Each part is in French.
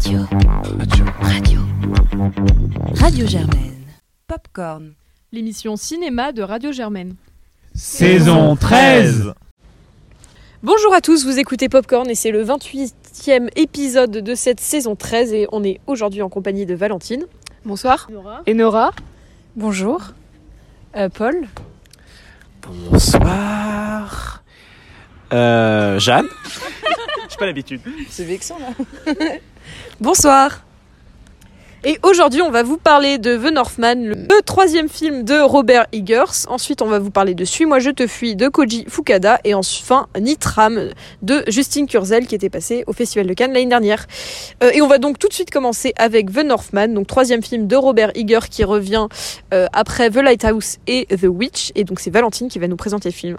Radio. Radio. Radio Germaine. Popcorn. L'émission cinéma de Radio Germaine. Saison 13 Bonjour à tous, vous écoutez Popcorn et c'est le 28e épisode de cette saison 13 et on est aujourd'hui en compagnie de Valentine. Bonsoir. Nora. Et Nora Bonjour. Euh, Paul Bonsoir. Euh, Jeanne J'ai pas l'habitude. C'est vexant là. Bonsoir. Et aujourd'hui, on va vous parler de The Northman, le troisième film de Robert Eggers. Ensuite, on va vous parler de Suis-moi, je te fuis de Koji Fukada. Et enfin, Nitram de Justine Kurzel qui était passé au Festival de Cannes l'année dernière. Euh, et on va donc tout de suite commencer avec The Northman, donc troisième film de Robert Eggers qui revient euh, après The Lighthouse et The Witch. Et donc c'est Valentine qui va nous présenter le film.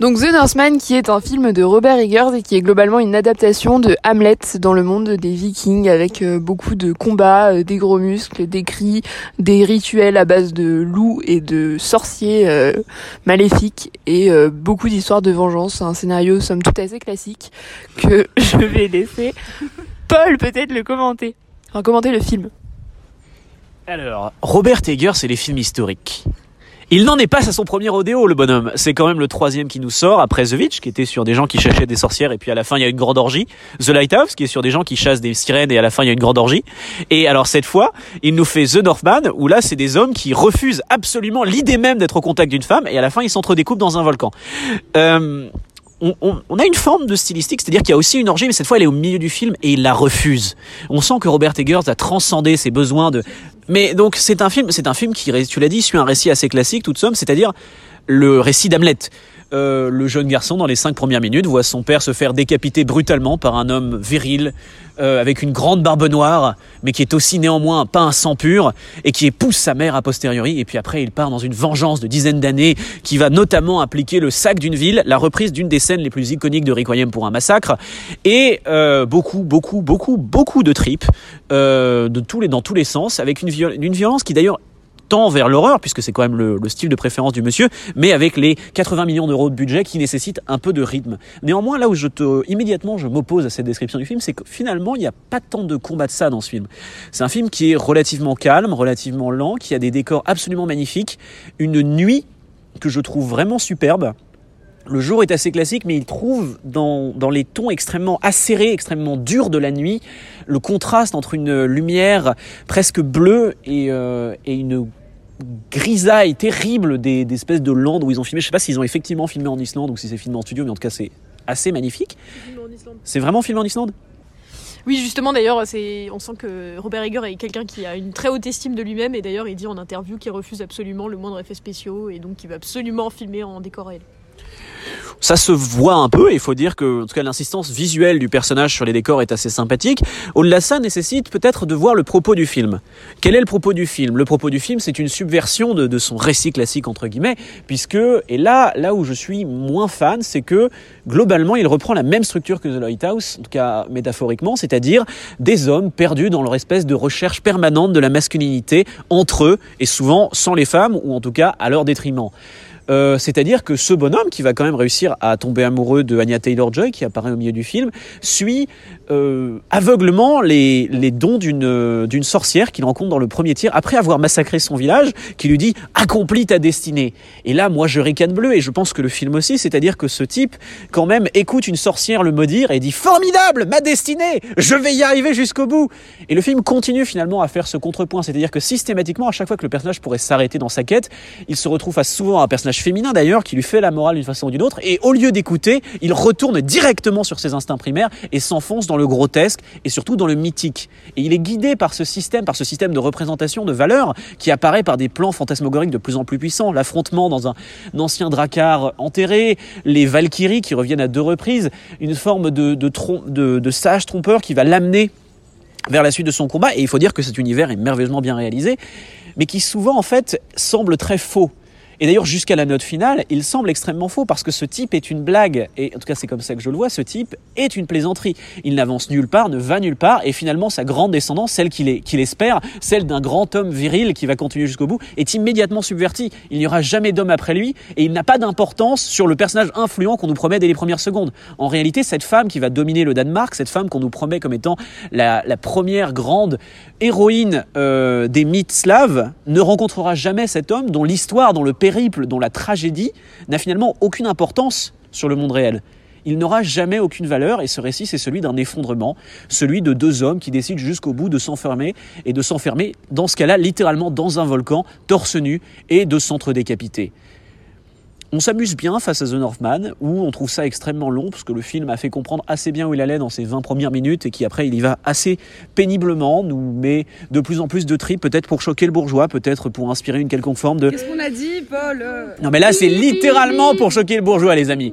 Donc The Northman qui est un film de Robert Eggers et qui est globalement une adaptation de Hamlet dans le monde des vikings avec euh, beaucoup de combats, euh, des gros muscles, des cris, des rituels à base de loups et de sorciers euh, maléfiques et beaucoup d'histoires de vengeance. Un scénario somme toute assez classique que je vais laisser Paul peut-être le commenter. Enfin commenter le film. Alors, Robert Eggers, c'est les films historiques. Il n'en est pas à son premier rodéo, le bonhomme. C'est quand même le troisième qui nous sort, après The Witch, qui était sur des gens qui cherchaient des sorcières, et puis à la fin, il y a une grande orgie. The Lighthouse, qui est sur des gens qui chassent des sirènes, et à la fin, il y a une grande orgie. Et alors, cette fois, il nous fait The Northman, où là, c'est des hommes qui refusent absolument l'idée même d'être au contact d'une femme, et à la fin, ils s'entredécoupent dans un volcan. Euh, on, on- on a une forme de stylistique, c'est-à-dire qu'il y a aussi une orgie, mais cette fois elle est au milieu du film et il la refuse. On sent que Robert Eggers a transcendé ses besoins de. Mais donc c'est un film, c'est un film qui, tu l'as dit, suit un récit assez classique, toute somme, c'est-à-dire le récit d'Hamlet. Euh, le jeune garçon, dans les cinq premières minutes, voit son père se faire décapiter brutalement par un homme viril, euh, avec une grande barbe noire, mais qui est aussi néanmoins pas un sang pur, et qui épouse sa mère a posteriori. Et puis après, il part dans une vengeance de dizaines d'années, qui va notamment impliquer le sac d'une ville, la reprise d'une des scènes les plus iconiques de Requiem pour un massacre, et euh, beaucoup, beaucoup, beaucoup, beaucoup de tripes, dans tous les sens, avec une, une violence qui d'ailleurs tend vers l'horreur, puisque c'est quand même le, le style de préférence du monsieur, mais avec les 80 millions d'euros de budget qui nécessitent un peu de rythme. Néanmoins, là où je te, immédiatement je m'oppose à cette description du film, c'est que finalement, il n'y a pas tant de combat de ça dans ce film. C'est un film qui est relativement calme, relativement lent, qui a des décors absolument magnifiques, une nuit que je trouve vraiment superbe. Le jour est assez classique, mais il trouve dans, dans les tons extrêmement acérés, extrêmement durs de la nuit, le contraste entre une lumière presque bleue et, euh, et une grisaille terrible des, des espèces de landes où ils ont filmé. Je sais pas s'ils ont effectivement filmé en Islande ou si c'est filmé en studio, mais en tout cas c'est assez magnifique. C'est vraiment filmé en Islande? Oui, justement, d'ailleurs, c'est, on sent que Robert Eggers est quelqu'un qui a une très haute estime de lui-même et d'ailleurs, il dit en interview qu'il refuse absolument le moindre effet spéciaux et donc qu'il veut absolument filmer en décor réel. Ça se voit un peu, il faut dire que en tout cas l'insistance visuelle du personnage sur les décors est assez sympathique. Au-delà de ça, nécessite peut-être de voir le propos du film. Quel est le propos du film? Le propos du film, c'est une subversion de, de son récit classique entre guillemets, puisque et là, là où je suis moins fan, c'est que globalement, il reprend la même structure que The Lighthouse, en tout cas métaphoriquement, c'est-à-dire des hommes perdus dans leur espèce de recherche permanente de la masculinité entre eux, et souvent sans les femmes, ou en tout cas à leur détriment. Euh, C'est-à-dire que ce bonhomme, qui va quand même réussir à tomber amoureux de Anya Taylor-Joy, qui apparaît au milieu du film, suit euh, aveuglement les, les dons d'une euh, d'une sorcière qu'il rencontre dans le premier tir, après avoir massacré son village, qui lui dit « Accomplis ta destinée ». Et là, moi, je ricane bleu, et je pense que le film aussi, c'est-à-dire que ce type, quand même, écoute une sorcière le maudire et dit « Formidable, ma destinée Je vais y arriver jusqu'au bout !» Et le film continue finalement à faire ce contrepoint, c'est-à-dire que systématiquement, à chaque fois que le personnage pourrait s'arrêter dans sa quête, il se retrouve face souvent à un personnage féminin d'ailleurs, qui lui fait la morale d'une façon ou d'une autre, et au lieu d'écouter, il retourne directement sur ses instincts primaires et s'enfonce dans le grotesque et surtout dans le mythique. Et il est guidé par ce système, par ce système de représentation de valeurs qui apparaît par des plans fantasmagoriques de plus en plus puissants, l'affrontement dans un, ancien dracar enterré, les Valkyries qui reviennent à deux reprises, une forme de, de sage trompeur qui va l'amener vers la suite de son combat. Et il faut dire que cet univers est merveilleusement bien réalisé, mais qui souvent en fait semble très faux. Et d'ailleurs, jusqu'à la note finale, il semble extrêmement faux parce que ce type est une blague. Et en tout cas, c'est comme ça que je le vois. Ce type est une plaisanterie. Il n'avance nulle part, ne va nulle part. Et finalement, sa grande descendance, celle qu'il espère, celle d'un grand homme viril qui va continuer jusqu'au bout, est immédiatement subvertie. Il n'y aura jamais d'homme après lui et il n'a pas d'importance sur le personnage influent qu'on nous promet dès les premières secondes. En réalité, cette femme qui va dominer le Danemark, cette femme qu'on nous promet comme étant la, première grande héroïne euh, des mythes slaves, ne rencontrera jamais cet homme dont l'histoire, dont le dont la tragédie n'a finalement aucune importance sur le monde réel. Il n'aura jamais aucune valeur et ce récit c'est celui d'un effondrement, celui de deux hommes qui décident jusqu'au bout de s'enfermer et de s'enfermer dans ce cas-là littéralement dans un volcan, torse nu et de s'entre-décapiter. On s'amuse bien face à The Northman, où on trouve ça extrêmement long, parce que le film a fait comprendre assez bien où il allait dans ses 20 premières minutes, et qui après il y va assez péniblement, nous met de plus en plus de tripes, peut-être pour choquer le bourgeois, peut-être pour inspirer une quelconque forme de... Qu'est-ce qu'on a dit, Paul Non mais là c'est littéralement pour choquer le bourgeois, les amis.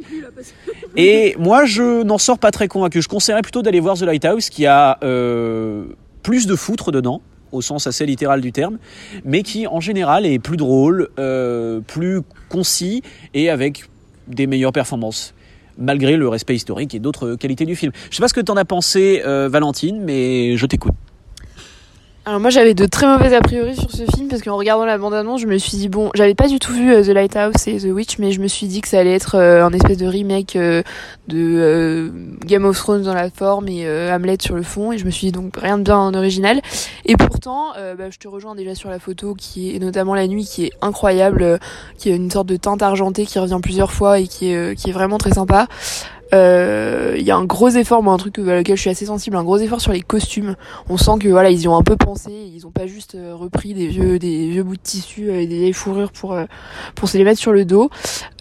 Et moi je n'en sors pas très convaincu. Je conseillerais plutôt d'aller voir The Lighthouse, qui a euh, plus de foutre dedans au sens assez littéral du terme, mais qui en général est plus drôle, euh, plus concis et avec des meilleures performances malgré le respect historique et d'autres qualités du film. Je sais pas ce que tu en as pensé, euh, Valentine, mais je t'écoute. Alors moi j'avais de très mauvais a priori sur ce film parce qu'en regardant la bande-annonce je me suis dit bon j'avais pas du tout vu euh, The Lighthouse et The Witch mais je me suis dit que ça allait être euh, un espèce de remake euh, de Game of Thrones dans la forme et Hamlet sur le fond et je me suis dit donc rien de bien en original. Et pourtant bah, je te rejoins déjà sur la photo qui est notamment la nuit qui est incroyable qui est une sorte de teinte argentée qui revient plusieurs fois et qui est, qui est vraiment très sympa il euh, y a un gros effort, moi un truc à lequel je suis assez sensible, un gros effort sur les costumes. On sent que voilà ils y ont un peu pensé, ils ont pas juste euh, repris des vieux des vieux bouts de tissu et des vieilles fourrures pour euh, pour se les mettre sur le dos.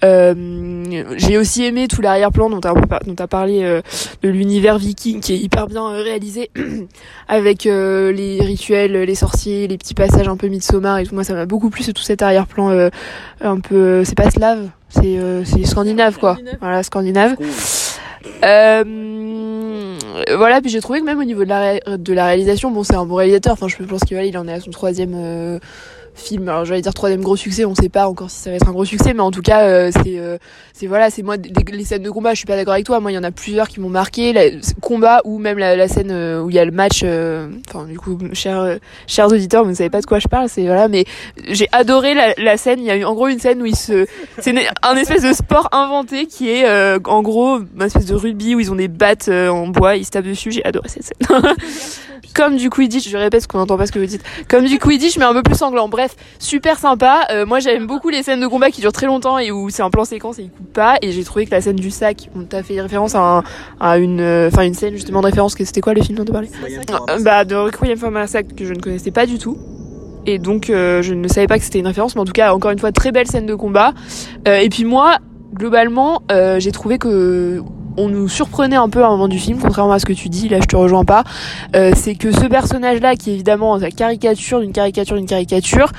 J'ai aussi aimé tout l'arrière-plan dont tu dont as parlé de l'univers viking qui est hyper bien réalisé avec les rituels, les sorciers, les petits passages un peu Midsommar et tout. Moi ça m'a beaucoup plu, c'est tout cet arrière-plan un peu c'est pas slave c'est euh, scandinave quoi. Voilà, scandinave. Euh, voilà, puis j'ai trouvé que même au niveau de la, de la réalisation, bon, c'est un bon réalisateur. Enfin, je pense qu'il il en est à son troisième euh, film. Alors j'allais dire troisième gros succès, on sait pas encore si ça va être un gros succès, mais en tout cas euh, c'est euh, c'est voilà, c'est moi les, scènes de combat, je suis pas d'accord avec toi. Moi il y en a plusieurs qui m'ont marqué, la, combat ou même la, scène euh, où il y a le match. Enfin du coup, chers chers auditeurs, vous ne savez pas de quoi je parle, c'est voilà, mais j'ai adoré la, la, scène. Il y a eu en gros une scène où ils se, c'est un espèce de sport inventé qui est en gros une espèce de rugby où ils ont des battes en bois, ils se tapent dessus. J'ai adoré cette scène. Comme du Quidditch, je répète ce qu'on n'entend pas ce que vous dites. Comme du Quidditch, mais un peu plus sanglant. Bref, super sympa. Euh, moi, j'aime beaucoup les scènes de combat qui durent très longtemps et où c'est un plan séquence et il coupe pas. Et j'ai trouvé que la scène du sac, on t'a fait référence à, à une, euh, enfin une scène justement de référence. que C'était quoi le film dont tu parlais euh, Bah, de Requiem for Massacre que je ne connaissais pas du tout et donc je ne savais pas que c'était une référence mais en tout cas encore une fois très belle scène de combat et puis moi globalement j'ai trouvé que on nous surprenait un peu à un moment du film, contrairement à ce que tu dis, là je te rejoins pas, euh, c'est que ce personnage-là, qui est évidemment la caricature d'une caricature d'une caricature,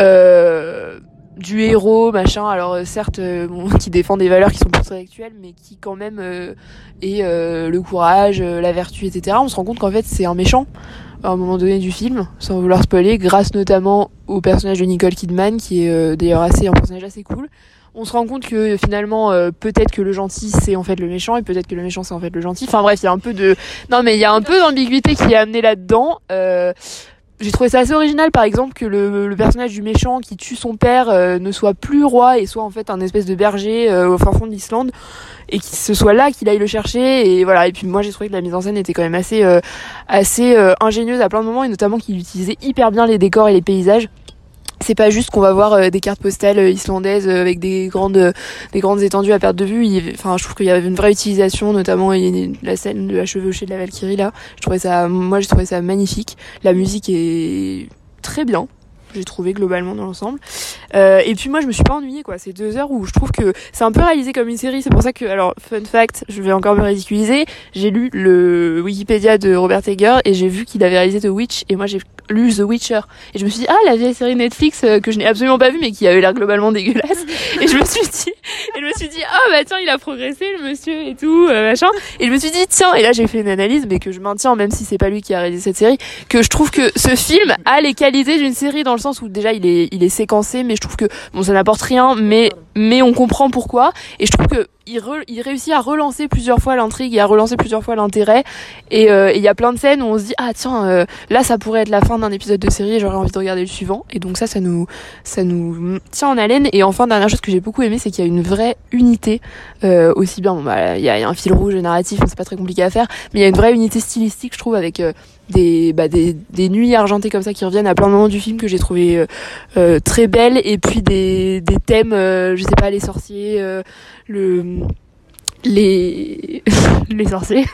euh, du héros, machin, alors euh, certes, qui défend des valeurs qui sont plus actuelles, mais qui quand même est le courage, la vertu, etc. On se rend compte qu'en fait c'est un méchant à un moment donné du film, sans vouloir spoiler, grâce notamment au personnage de Nicole Kidman, qui est d'ailleurs assez un personnage assez cool on se rend compte que finalement euh, peut-être que le gentil c'est en fait le méchant et peut-être que le méchant c'est en fait le gentil. Enfin bref, il y a un peu de non mais il y a un peu d'ambiguïté qui est amenée là-dedans. Euh, j'ai trouvé ça assez original par exemple que le, personnage du méchant qui tue son père euh, ne soit plus roi et soit en fait un espèce de berger au fin fond de l'Islande et que ce soit là qu'il aille le chercher et voilà et puis moi j'ai trouvé que la mise en scène était quand même assez assez ingénieuse à plein de moments et notamment qu'il utilisait hyper bien les décors et les paysages c'est pas juste qu'on va voir euh, des cartes postales euh, islandaises euh, avec des grandes des grandes étendues à perte de vue. Enfin je trouve qu'il y avait une vraie utilisation notamment la scène de la chevauchée de la Valkyrie là. Je trouvais ça moi j'ai trouvé ça magnifique. La musique est très bien j'ai trouvé globalement dans l'ensemble. Euh, et puis moi je me suis pas ennuyée quoi. C'est deux heures où je trouve que c'est un peu réalisé comme une série. C'est pour ça que alors fun fact, je vais encore me ridiculiser. J'ai lu le Wikipédia de Robert Egger et j'ai vu qu'il avait réalisé The Witch et moi j'ai lu The Witcher et je me suis dit ah la vieille série Netflix euh, que je n'ai absolument pas vue mais qui avait l'air globalement dégueulasse et je me suis dit et je me suis dit ah bah tiens il a progressé le monsieur et tout euh, machin et je me suis dit tiens et là j'ai fait une analyse mais que je maintiens même si c'est pas lui qui a réalisé cette série que je trouve que ce film a les qualités d'une série dans le sens où déjà il est il est séquencé mais je trouve que bon ça n'apporte rien mais mais on comprend pourquoi. Et je trouve que il, il réussit à relancer plusieurs fois l'intrigue et à relancer plusieurs fois l'intérêt. Euh, et il y a plein de scènes où on se dit ah tiens euh, là ça pourrait être la fin d'un épisode de série et j'aurais envie de regarder le suivant. Et donc ça ça nous ça nous tient en haleine. Et enfin dernière chose que j'ai beaucoup aimé c'est qu'il y a une vraie unité euh, aussi bien bon bah il y a, un fil rouge narratif c'est pas très compliqué à faire mais il y a une vraie unité stylistique je trouve avec des, bah, des, des nuits argentées comme ça qui reviennent à plein de moments du film que j'ai trouvé euh, euh, très belles et puis des, des thèmes euh, je sais pas les sorciers le les les sorciers.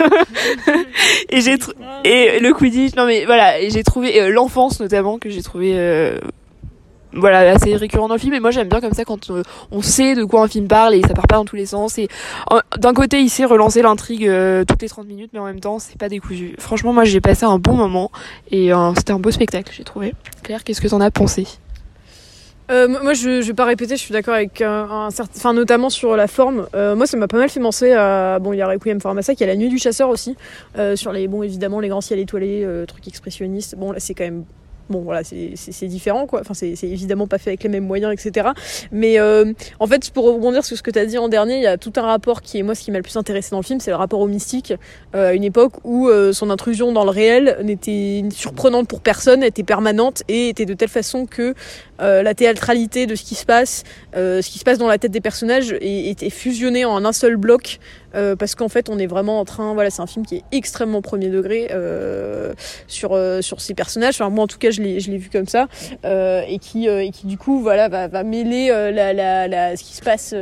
Et j'ai et le quidditch non mais voilà j'ai trouvé l'enfance notamment que j'ai trouvé voilà assez récurrent dans le film. Et moi j'aime bien comme ça quand euh, on sait de quoi un film parle et ça part pas dans tous les sens. Et d'un côté il sait relancer l'intrigue euh, toutes les 30 minutes mais en même temps c'est pas décousu. Franchement moi j'ai passé un bon moment et euh, c'était un beau spectacle j'ai trouvé. Claire qu'est-ce que t'en as pensé? Moi, je, je vais pas répéter, je suis d'accord avec un, certain, enfin notamment sur la forme. moi, ça m'a pas mal fait penser à bon, il y a Requiem for Massacre, il y a La Nuit du Chasseur aussi, sur les bon évidemment les grands ciels étoilés, trucs expressionnistes. Bon là, c'est quand même bon voilà c'est différent quoi. Enfin c'est évidemment pas fait avec les mêmes moyens etc mais euh, en fait pour rebondir sur ce que tu as dit en dernier il y a tout un rapport qui est moi ce qui m'a le plus intéressé dans le film c'est le rapport au mystique. Euh, à une époque où euh, son intrusion dans le réel n'était surprenante pour personne était permanente et était de telle façon que la théâtralité de ce qui se passe ce qui se passe dans la tête des personnages était fusionné en un seul bloc euh, parce qu'en fait on est vraiment en train voilà c'est un film qui est extrêmement premier degré euh, sur euh, sur ces personnages. Enfin moi en tout cas je l'ai je l'ai vu comme ça et qui et qui du coup voilà va, va mêler la, la, la, ce qui se passe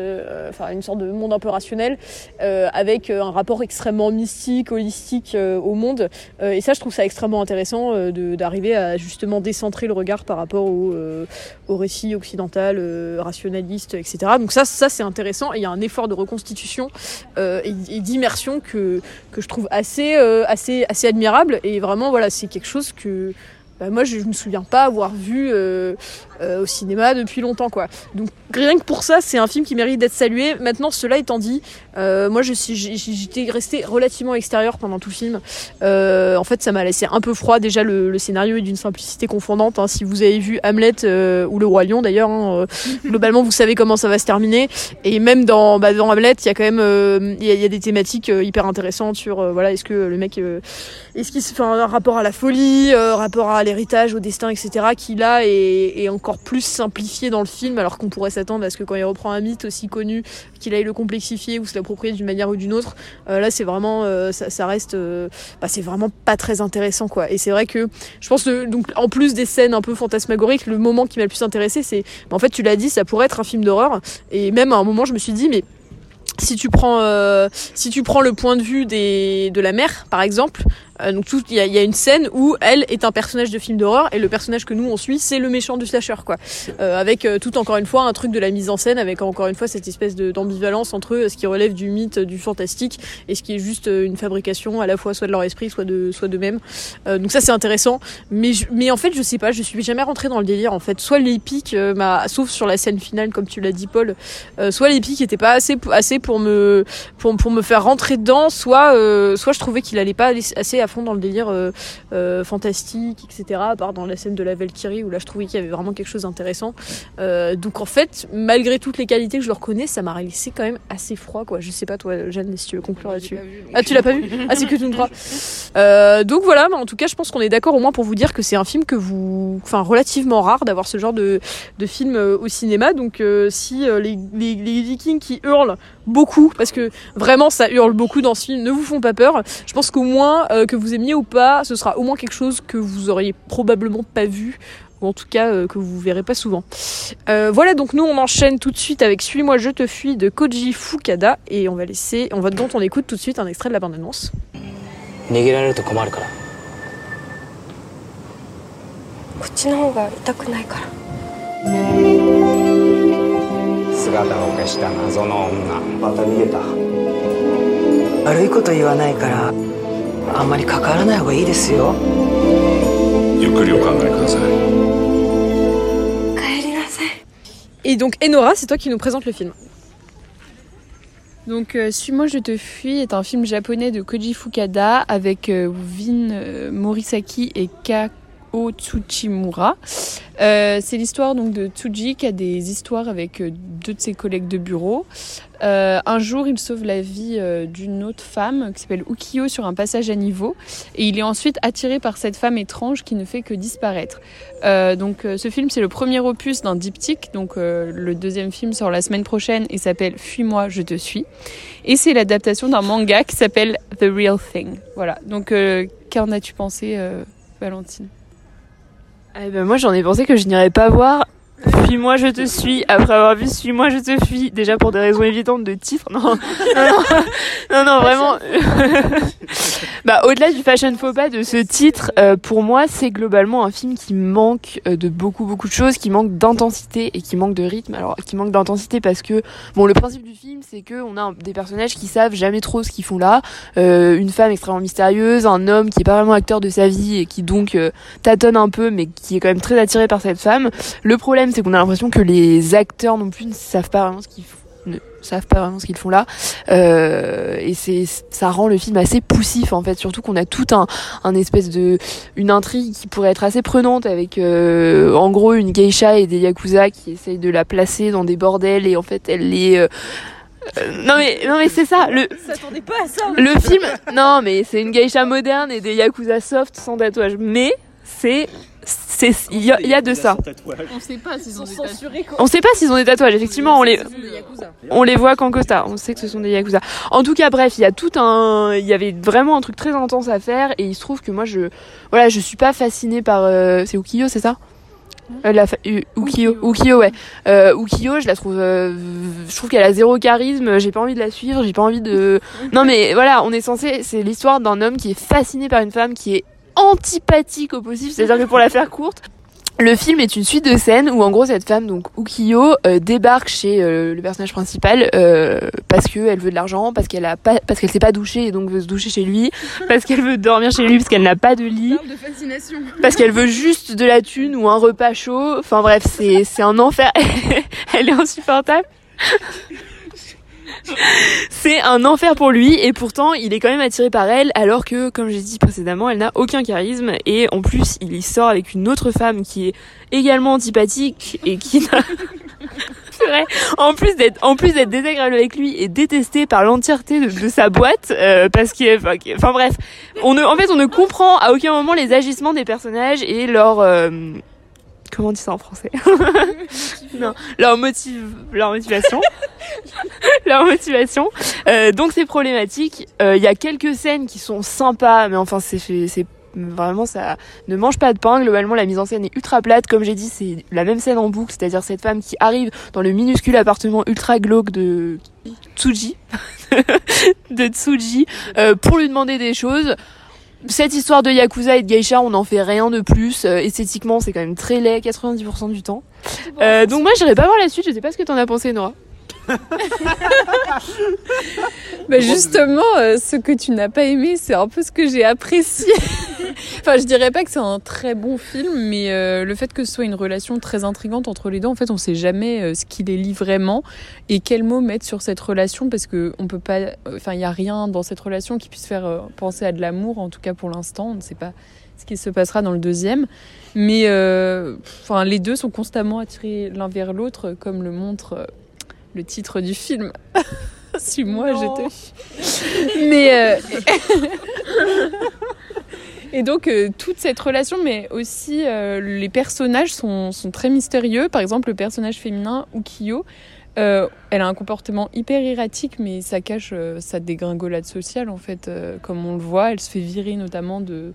enfin une sorte de monde un peu rationnel avec un rapport extrêmement mystique holistique au monde. Et ça je trouve ça extrêmement intéressant de d'arriver à justement décentrer le regard par rapport au, au récit occidental rationaliste etc donc ça ça c'est intéressant il y a un effort de reconstitution et, d'immersion que, que je trouve assez, euh, assez, assez admirable. Et vraiment, voilà, c'est quelque chose que bah, moi, je, ne me souviens pas avoir vu euh, au cinéma depuis longtemps, quoi. Donc rien que pour ça, c'est un film qui mérite d'être salué. Maintenant, cela étant dit, euh, moi, je suis, j'étais resté relativement extérieur pendant tout le film. Euh, en fait, ça m'a laissé un peu froid. Déjà, le, le scénario est d'une simplicité confondante. Hein. Si vous avez vu Hamlet euh, ou Le Roi Lion, d'ailleurs, hein, globalement, vous savez comment ça va se terminer. Et même dans, bah, dans Hamlet, il y a quand même, il y, y, a des thématiques hyper intéressantes sur, voilà, est-ce que le mec, est-ce qu'il se fait un rapport à la folie, rapport à l'héritage, au destin, etc., qui là est, est encore plus simplifié dans le film, alors qu'on pourrait s'attendre à ce que quand il reprend un mythe aussi connu, qu'il aille le complexifier ou se l'approprier d'une manière ou d'une autre. Euh, là, c'est vraiment, euh, ça, reste, euh, bah, c'est vraiment pas très intéressant, quoi. Et c'est vrai que je pense donc, en plus des scènes un peu fantasmagoriques, le moment qui m'a le plus intéressé, c'est, bah, en fait, tu l'as dit, ça pourrait être un film d'horreur. Et même à un moment, je me suis dit, mais si tu prends si tu prends le point de vue des de la mère par exemple euh, donc il y a, y a, une scène où elle est un personnage de film d'horreur et le personnage que nous on suit c'est le méchant du slasher quoi. Euh, avec euh, tout encore une fois un truc de la mise en scène avec encore une fois cette espèce d'ambivalence entre ce qui relève du mythe, du fantastique et ce qui est juste une fabrication à la fois soit de leur esprit soit de soit de même. donc ça c'est intéressant mais mais en fait je sais pas je suis jamais rentrée dans le délire en fait soit l'épique m'a sauf sur la scène finale comme tu l'as dit Paul soit l'épique était pas assez assez pour me pour, pour me faire rentrer dedans soit soit je trouvais qu'il allait pas assez à fond dans le délire euh, euh, fantastique, etc. À part dans la scène de la Valkyrie où là je trouvais qu'il y avait vraiment quelque chose d'intéressant. Euh, donc en fait, malgré toutes les qualités que je leur connais, ça m'a laissé quand même assez froid quoi. Je sais pas toi, Jeanne, si tu veux conclure là-dessus. Ah tu l'as pas vu Ah c'est que tu nous trois. donc voilà, mais en tout cas, je pense qu'on est d'accord au moins pour vous dire que c'est un film que vous, enfin relativement rare d'avoir ce genre de, de film au cinéma. Donc si les, les, les Vikings qui hurlent beaucoup, parce que vraiment ça hurle beaucoup dans ce film, ne vous font pas peur. Je pense qu'au moins que vous aimiez ou pas, ce sera au moins quelque chose que vous auriez probablement pas vu ou en tout cas euh, que vous verrez pas souvent. Euh, voilà, donc nous on enchaîne tout de suite avec Suis-moi, je te fuis de Koji Fukada et on va laisser, on va dont on écoute tout de suite un extrait de la bande-annonce. こ 姿を消した謎の女また逃げた悪いこと言わないからあんまり関わらない方がいいですよ ゆっくりお考えください Et donc Enora, c'est toi qui nous présente le film. Donc euh, Suis-moi, je te fuis est un film japonais de Koji Fukada avec euh, Vin euh, Morisaki et Kao Tsuchimura. Euh, c'est l'histoire donc de Tsuji qui a des histoires avec euh, deux de ses collègues de bureau. Euh, un jour, il sauve la vie euh, d'une autre femme qui s'appelle Ukiyo sur un passage à niveau et il est ensuite attiré par cette femme étrange qui ne fait que disparaître. Donc ce film c'est le premier opus d'un diptyque, donc le deuxième film sort la semaine prochaine et s'appelle Fuis-moi, je te suis. Et c'est l'adaptation d'un manga qui s'appelle The Real Thing. Voilà. Donc qu'en as-tu pensé, Valentine? Eh ben moi j'en ai pensé que je n'irais pas voir. Suis-moi, je te suis. Après avoir vu Suis-moi, je te fuis. Déjà pour des raisons évidentes de titre. Non, non, non, non, non, vraiment. bah au-delà du fashion faux pas de ce titre, euh, pour moi c'est globalement un film qui manque euh, de beaucoup beaucoup de choses, qui manque d'intensité et qui manque de rythme. Alors qui manque d'intensité parce que bon le principe du film c'est que on a des personnages qui savent jamais trop ce qu'ils font là. Euh, une femme extrêmement mystérieuse, un homme qui est pas vraiment acteur de sa vie et qui donc euh, tâtonne un peu mais qui est quand même très attiré par cette femme. Le problème c'est qu'on a l'impression que les acteurs non plus ne savent pas vraiment ce qu'ils font ne savent pas vraiment ce qu'ils font là. Euh, et c'est ça rend le film assez poussif en fait. Surtout qu'on a tout un, un espèce de une intrigue qui pourrait être assez prenante avec euh, en gros une geisha et des yakuza qui essayent de la placer dans des bordels et en fait elle les euh, non mais non mais c'est ça le pas à ça le film, non, mais c'est une geisha moderne et des yakuza soft sans tatouage. Mais c'est, il y, a- il y a de ça. On sait pas s'ils sont censurés quoi. On sait pas s'ils ont des tatouages. Effectivement, on les, on les voit qu'en Costa. On sait que ce sont des yakuza. En tout cas, bref, il y a tout un, il y avait vraiment un truc très intense à faire et il se trouve que moi, je, voilà, je suis pas fascinée par, euh, c'est Ukiyo, c'est ça? Euh, la fa- Ukiyo, Ukiyo, ouais. Euh, Ukiyo, je la trouve, euh, je trouve qu'elle a zéro charisme. J'ai pas envie de la suivre. J'ai pas envie de. Non, mais voilà, on est censé. C'est l'histoire d'un homme qui est fasciné par une femme qui est antipathique au possible. C'est-à-dire que pour la faire courte. Le film est une suite de scènes où en gros cette femme donc Ukiyo euh, débarque chez euh, le personnage principal euh, parce que elle veut de l'argent, parce qu'elle a pas parce qu'elle s'est pas douchée et donc veut se doucher chez lui, parce qu'elle veut dormir chez lui parce qu'elle n'a pas de lit de fascination. parce qu'elle veut juste de la thune ou un repas chaud. Enfin bref, c'est c'est un enfer. Elle est insupportable. C'est un enfer pour lui et pourtant il est quand même attiré par elle alors que comme j'ai dit précédemment elle n'a aucun charisme et en plus il y sort avec une autre femme qui est également antipathique et qui n'a vrai. En plus d'être, en plus d'être désagréable avec lui et détesté par l'entièreté de, sa boîte, euh, parce que, enfin, enfin, bref, on ne, en fait, on ne comprend à aucun moment les agissements des personnages et leur, euh, comment on dit ça en français Non, leur motive, leur motivation, leur motivation. Euh, donc c'est problématique. Euh, Il y a quelques scènes qui sont sympas, mais enfin c'est fait- c'est vraiment ça ne mange pas de pain. Globalement, la mise en scène est ultra plate. Comme j'ai dit, c'est la même scène en boucle, c'est-à-dire cette femme qui arrive dans le minuscule appartement ultra glauque de Tsuji, de Tsuji, euh, pour lui demander des choses. Cette histoire de Yakuza et de Geisha, on n'en fait rien de plus. Euh, esthétiquement, c'est quand même très laid 90% du temps. Euh, donc moi, j'irai pas voir la suite. Je sais pas ce que t'en as pensé, Nora. Bah justement, euh, ce que tu n'as pas aimé, c'est un peu ce que j'ai apprécié. enfin, je dirais pas que c'est un très bon film, mais euh, le fait que ce soit une relation très intrigante entre les deux, en fait, on sait jamais euh, ce qui les lie vraiment et quels mots mettre sur cette relation parce que on peut pas, enfin, il y a rien dans cette relation qui puisse faire penser à de l'amour, en tout cas pour l'instant, on ne sait pas ce qui se passera dans le deuxième. Mais enfin, les deux sont constamment attirés l'un vers l'autre, comme le montre le titre du film. Suis-moi, je te mais euh, et donc euh, toute cette relation mais aussi euh, les personnages sont, sont très mystérieux. Par exemple le personnage féminin Ukiyo euh, elle a un comportement hyper erratique mais ça cache sa dégringolade sociale en fait comme on le voit. Elle se fait virer notamment de,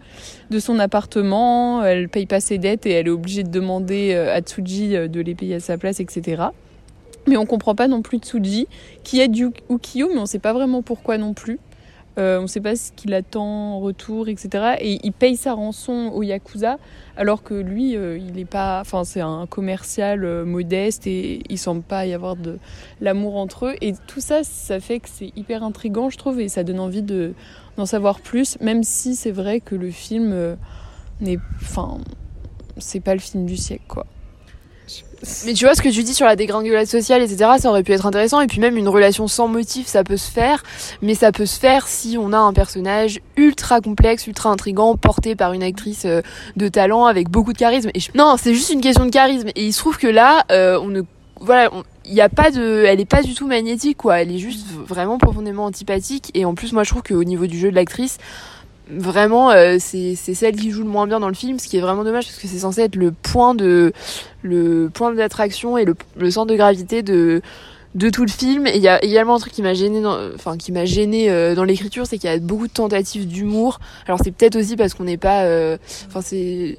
de son appartement. Elle paye pas ses dettes et elle est obligée de demander à Tsuji de les payer à sa place etc mais on comprend pas non plus Tsuji qui aide Ukiyo, mais on sait pas vraiment pourquoi non plus. Euh, on sait pas ce qu'il attend en retour, etc. Et il paye sa rançon au Yakuza, alors que lui, euh, il est pas. Enfin, c'est un commercial euh, modeste et il semble pas y avoir de l'amour entre eux. Et tout ça, ça fait que c'est hyper intrigant, je trouve, et ça donne envie de d'en savoir plus, même si c'est vrai que le film. euh, n'est, enfin, c'est pas le film du siècle, quoi. Mais tu vois ce que tu dis sur la dégringolade sociale, etc. Ça aurait pu être intéressant. Et puis même une relation sans motif, ça peut se faire. Mais ça peut se faire si on a un personnage ultra complexe, ultra intrigant, porté par une actrice euh, de talent avec beaucoup de charisme. Et je- Non, c'est juste une question de charisme. Et il se trouve que là, euh, on ne, voilà, il y a pas de, elle est pas du tout magnétique, quoi. Elle est juste vraiment profondément antipathique. Et en plus, moi, je trouve qu'au niveau du jeu de l'actrice, vraiment euh, c'est celle qui joue le moins bien dans le film ce qui est vraiment dommage parce que c'est censé être le point de le point d'attraction et le, le centre de gravité de de tout le film. Et il y a également un truc qui m'a gêné enfin qui m'a gêné euh, dans l'écriture c'est qu'il y a beaucoup de tentatives d'humour. Alors c'est peut-être aussi parce qu'on n'est pas euh, enfin c'est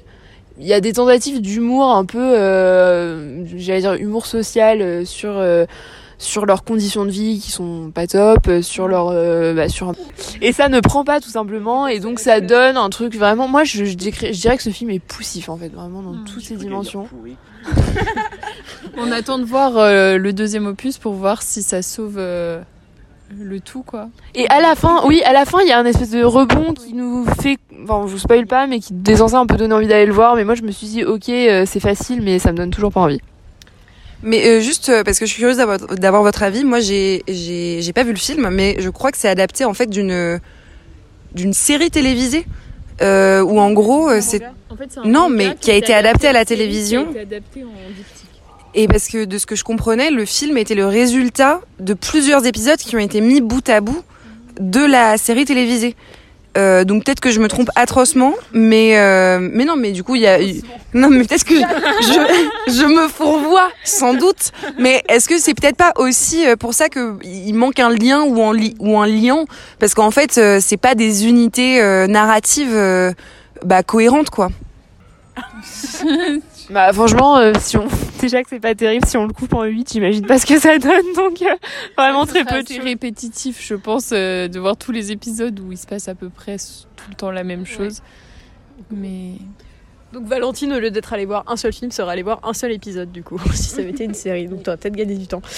il y a des tentatives d'humour un peu euh, j'allais dire humour social euh, sur sur leurs conditions de vie qui sont pas top, euh, sur leur euh, bah, sur et ça ne prend pas tout simplement et donc ça donne un truc vraiment moi je, je, décris- je dirais que ce film est poussif en fait vraiment dans toutes ses dimensions. On attend de voir euh, le deuxième opus pour voir si ça sauve euh, le tout, quoi. Et à la fin, oui, à la fin, il y a un espèce de rebond qui nous fait, enfin, je vous spoil pas, mais qui censé un peu donner envie d'aller le voir. Mais moi, je me suis dit, ok, euh, c'est facile, mais ça me donne toujours pas envie. Mais euh, juste euh, parce que je suis curieuse d'avoir votre avis. Moi, j'ai j'ai pas vu le film, mais je crois que c'est adapté en fait d'une d'une série télévisée euh, où en gros euh, c'est Non, mais qui a été adapté à la télévision. et parce que de ce que je comprenais, le film était le résultat de plusieurs épisodes qui ont été mis bout à bout de la série télévisée. Euh, donc peut-être que je me trompe atrocement, mais euh, mais non, mais du coup il y a non mais peut-être que je me fourvoie sans doute, mais est-ce que c'est peut-être pas aussi euh, pour ça que il manque un lien ou un lien? Parce qu'en fait c'est pas des unités narratives bah cohérentes quoi. Bah, franchement, euh, si on, déjà que c'est pas terrible, si on le coupe en 8, j'imagine pas ce que ça donne. Donc, euh, vraiment très peu de C'est choses. répétitif, je pense, euh, de voir tous les épisodes où il se passe à peu près tout le temps la même chose. Mais Donc Valentine, au lieu d'être allée voir un seul film, serait allée voir un seul épisode du coup, si ça avait été une série. Donc t'aurais peut-être gagné du temps.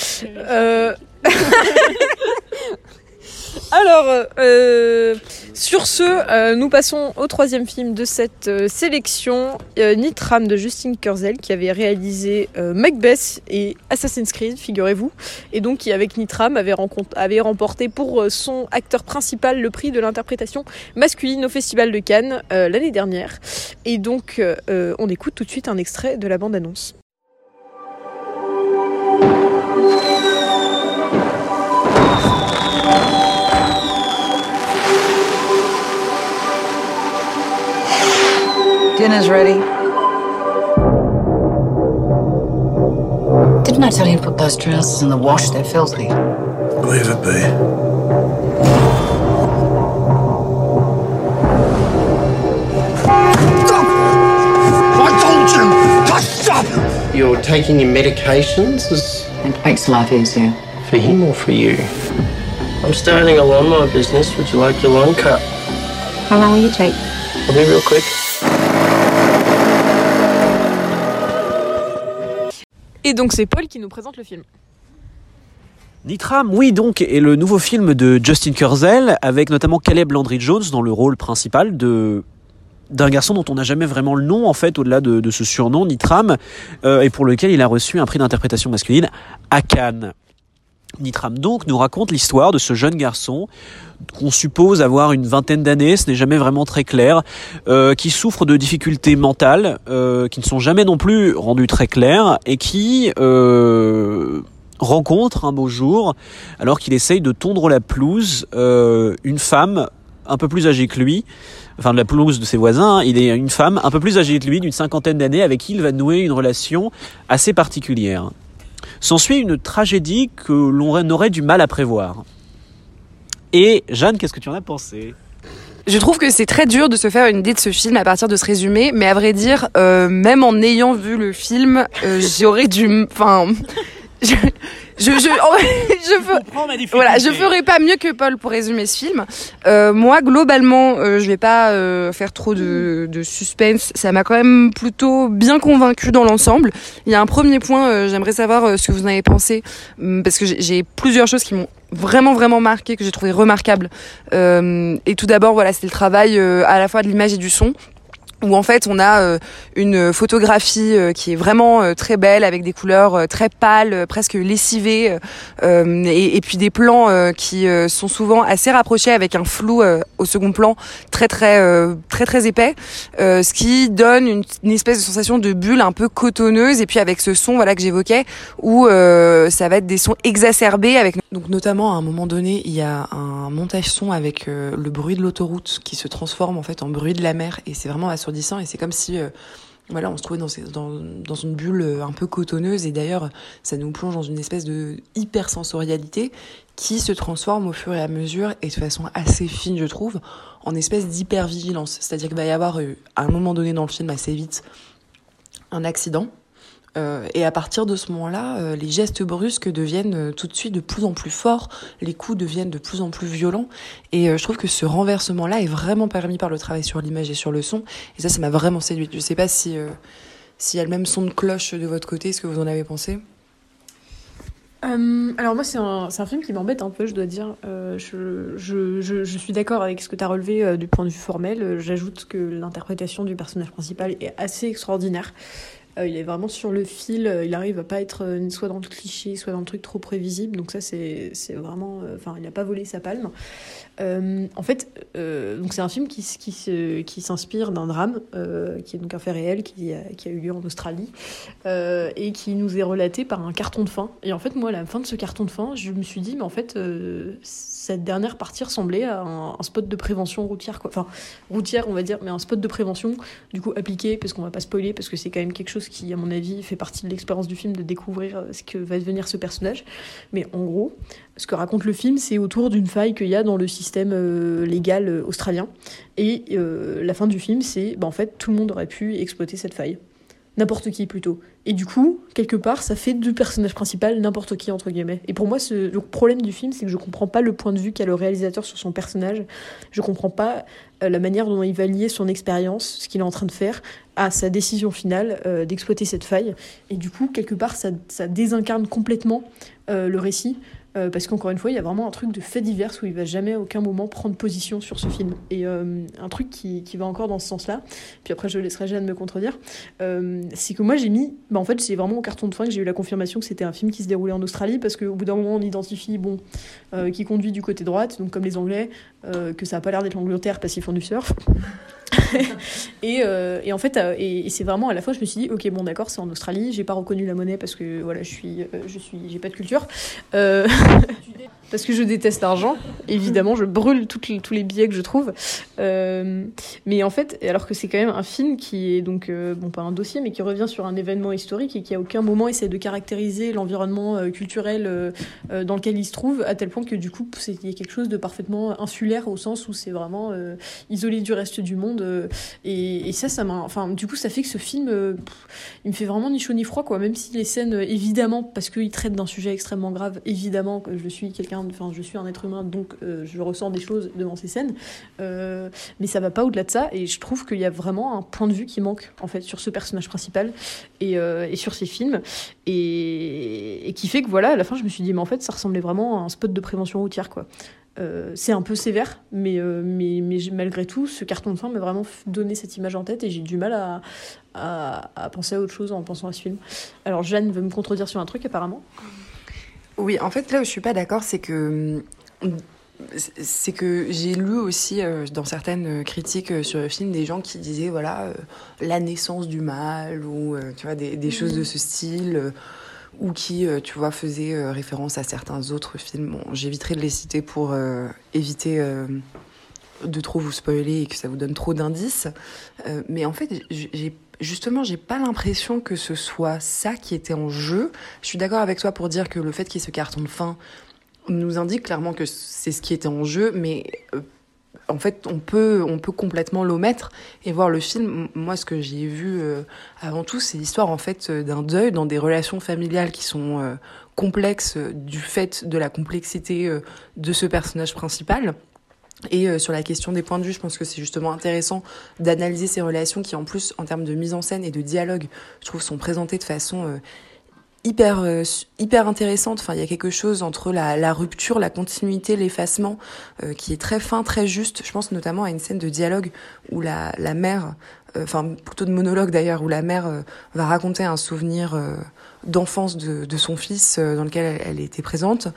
Alors, euh, sur ce, euh, nous passons au troisième film de cette euh, sélection, Nitram de Justine Kurzel, qui avait réalisé Macbeth et Assassin's Creed, figurez-vous, et donc qui avec Nitram avait, remporté pour son acteur principal le prix de l'interprétation masculine au Festival de Cannes l'année dernière. Et donc, on écoute tout de suite un extrait de la bande-annonce. Dinner's ready. Didn't I tell you to put those trousers in the wash? They're filthy. Leave it be. Stop! I told you to stop! You're taking your medications is It makes life easier. for him or for you? I'm starting a lawnmower business. Would you like your lawn cut? How long will you take? I'll be real quick. Et donc, c'est Paul qui nous présente le film. Nitram, oui donc, est le nouveau film de Justin Kurzel, avec notamment Caleb Landry Jones dans le rôle principal de d'un garçon dont on n'a jamais vraiment le nom en fait au-delà de, ce surnom Nitram euh, et pour lequel il a reçu un prix d'interprétation masculine à Cannes. Nitram donc nous raconte l'histoire de ce jeune garçon qu'on suppose avoir une vingtaine d'années, ce n'est jamais vraiment très clair, euh, qui souffre de difficultés mentales euh, qui ne sont jamais non plus rendues très claires et qui euh, rencontre un beau jour, alors qu'il essaye de tondre la pelouse, une femme un peu plus âgée que lui, enfin de la pelouse de ses voisins, hein. il est une femme un peu plus âgée que lui, d'une cinquantaine d'années, avec qui il va nouer une relation assez particulière. S'ensuit une tragédie que l'on aurait du mal à prévoir. Et Jeanne, qu'est-ce que tu en as pensé? Je trouve que c'est très dur de se faire une idée de ce film à partir de ce résumé, mais à vrai dire, euh, même en ayant vu le film, euh, j'aurais dû, enfin, je, je, je, je voilà, je ferai pas mieux que Paul pour résumer ce film. Euh, moi, globalement, euh, je vais pas euh, faire trop de, de suspense. Ça m'a quand même plutôt bien convaincu dans l'ensemble. Il y a un premier point, euh, j'aimerais savoir euh, ce que vous en avez pensé, hum, parce que j'ai- plusieurs choses qui m'ont vraiment vraiment marqué, que j'ai trouvé remarquables. Euh, et tout d'abord, voilà, c'était le travail euh, à la fois de l'image et du son. Où en fait on a euh, une photographie euh, qui est vraiment euh, très belle avec des couleurs très pâles, presque lessivées, et, puis des plans qui sont souvent assez rapprochés avec un flou au second plan très très très très épais, ce qui donne une, espèce de sensation de bulle un peu cotonneuse et puis avec ce son voilà que j'évoquais où ça va être des sons exacerbés avec donc notamment à un moment donné il y a un montage son avec le bruit de l'autoroute qui se transforme en fait en bruit de la mer et c'est vraiment et c'est comme si euh, voilà, on se trouvait dans, dans, dans, une bulle euh, un peu cotonneuse et d'ailleurs ça nous plonge dans une espèce de hypersensorialité qui se transforme au fur et à mesure et de façon assez fine je trouve en espèce d'hypervigilance. C'est-à-dire qu'il va y avoir euh, à un moment donné dans le film assez vite un accident euh, et à partir de ce moment-là, euh, les gestes brusques deviennent euh, tout de suite de plus en plus forts, les coups deviennent de plus en plus violents. Et je trouve que ce renversement-là est vraiment permis par le travail sur l'image et sur le son. Et ça, ça m'a vraiment séduite. Je sais pas si s'il y a le même son de cloche de votre côté, ce que vous en avez pensé? Alors moi c'est un, film qui m'embête un peu je dois dire. je, suis d'accord avec ce que tu as relevé du point de vue formel. J'ajoute que l'interprétation du personnage principal est assez extraordinaire. Euh, il est vraiment sur le fil, euh, il arrive à pas être euh, soit dans le cliché, soit dans le truc trop prévisible. Donc ça, c'est vraiment... Enfin, il n'a pas volé sa palme. en fait, donc c'est un film qui, qui, qui s'inspire d'un drame, qui est donc un fait réel, qui a, qui a eu lieu en Australie, et qui nous est relaté par un carton de fin. Et en fait, moi, à la fin de ce carton de fin, je me suis dit, mais en fait, cette dernière partie ressemblait à un, spot de prévention routière, quoi. Enfin, routière, on va dire, mais un spot de prévention, du coup, appliqué, parce qu'on va pas spoiler, parce que c'est quand même quelque chose qui, à mon avis, fait partie de l'expérience du film de découvrir euh, ce que va devenir ce personnage. Mais en gros, ce que raconte le film, c'est autour d'une faille qu'il y a dans le système euh, légal euh, australien. Et la fin du film, c'est bah, en fait, tout le monde aurait pu exploiter cette faille n'importe qui plutôt. Et du coup, quelque part, ça fait du personnage principal n'importe qui, entre guillemets. Et pour moi, ce, le problème du film, c'est que je comprends pas le point de vue qu'a le réalisateur sur son personnage. Je comprends pas euh, la manière dont il va lier son expérience, ce qu'il est en train de faire, à sa décision finale euh, d'exploiter cette faille. Et du coup, quelque part, ça, ça désincarne complètement euh, le récit. Euh, parce qu'encore une fois, il y a vraiment un truc de fait divers où il va jamais à aucun moment prendre position sur ce film. Et euh, un truc qui, qui, va encore dans ce sens-là, puis après je laisserai Jeanne me contredire, euh, c'est que moi j'ai mis, bah en fait c'est vraiment au carton de fin que j'ai eu la confirmation que c'était un film qui se déroulait en Australie, parce qu'au bout d'un moment on identifie, bon, qui conduit du côté droite, donc comme les Anglais, que ça a pas l'air d'être l'Angleterre parce qu'ils font du surf. et, euh, et, en fait, euh, et, c'est vraiment à la fois, je me suis dit, ok, bon, d'accord, c'est en Australie, j'ai pas reconnu la monnaie parce que voilà, je suis, euh, je suis, j'ai pas de culture. Parce que je déteste l'argent. Évidemment, je brûle tous les billets que je trouve. Euh, mais en fait, alors que c'est quand même un film qui est donc, euh, bon, pas un dossier, mais qui revient sur un événement historique et qui à aucun moment essaie de caractériser l'environnement euh, culturel dans lequel il se trouve, à tel point que du coup, il y a quelque chose de parfaitement insulaire au sens où c'est vraiment isolé du reste du monde. Et, et, ça, ça m'a. Enfin, du coup, ça fait que ce film, il me fait vraiment ni chaud ni froid, quoi. Même si les scènes, évidemment, parce qu'il traite d'un sujet extrêmement grave, évidemment que je suis quelqu'un enfin, je suis un être humain, donc euh, je ressens des choses devant ces scènes, euh, mais ça va pas au-delà de ça, et je trouve qu'il y a vraiment un point de vue qui manque, en fait, sur ce personnage principal et, euh, sur ces films, et, qui fait que, voilà, à la fin, je me suis dit, mais en fait, ça ressemblait vraiment à un spot de prévention routière, quoi. C'est un peu sévère, mais, mais, mais, malgré tout, ce carton de fin m'a vraiment donné cette image en tête et j'ai du mal à, à, à, penser à autre chose en pensant à ce film. Alors Jeanne veut me contredire sur un truc apparemment. Oui, en fait, là où je suis pas d'accord, c'est que c'est que j'ai lu aussi euh, dans certaines critiques euh, sur le film des gens qui disaient voilà euh, la naissance du mal ou tu vois des, des choses de ce style ou qui tu vois faisaient référence à certains autres films. Bon, j'éviterai de les citer pour éviter de trop vous spoiler et que ça vous donne trop d'indices. mais en fait, j'ai justement, j'ai pas l'impression que ce soit ça qui était en jeu. Je suis d'accord avec toi pour dire que le fait qu'il y ait ce carton de fin nous indique clairement que c'est ce qui était en jeu, mais euh, en fait, on peut, on peut complètement l'omettre et voir le film. Moi, ce que j'ai vu euh, avant tout, c'est l'histoire en fait d'un deuil dans des relations familiales qui sont euh, complexes du fait de la complexité de ce personnage principal. Et euh, sur la question des points de vue, je pense que c'est justement intéressant d'analyser ces relations qui, en plus, en termes de mise en scène et de dialogue, je trouve, sont présentées de façon euh, hyper euh, hyper intéressante. Enfin, il y a quelque chose entre la, la rupture, la continuité, l'effacement, qui est très fin, très juste. Je pense notamment à une scène de dialogue où la, la mère euh, enfin plutôt de monologue d'ailleurs, où la mère euh, va raconter un souvenir euh, d'enfance de, de son fils euh, dans lequel elle était présente,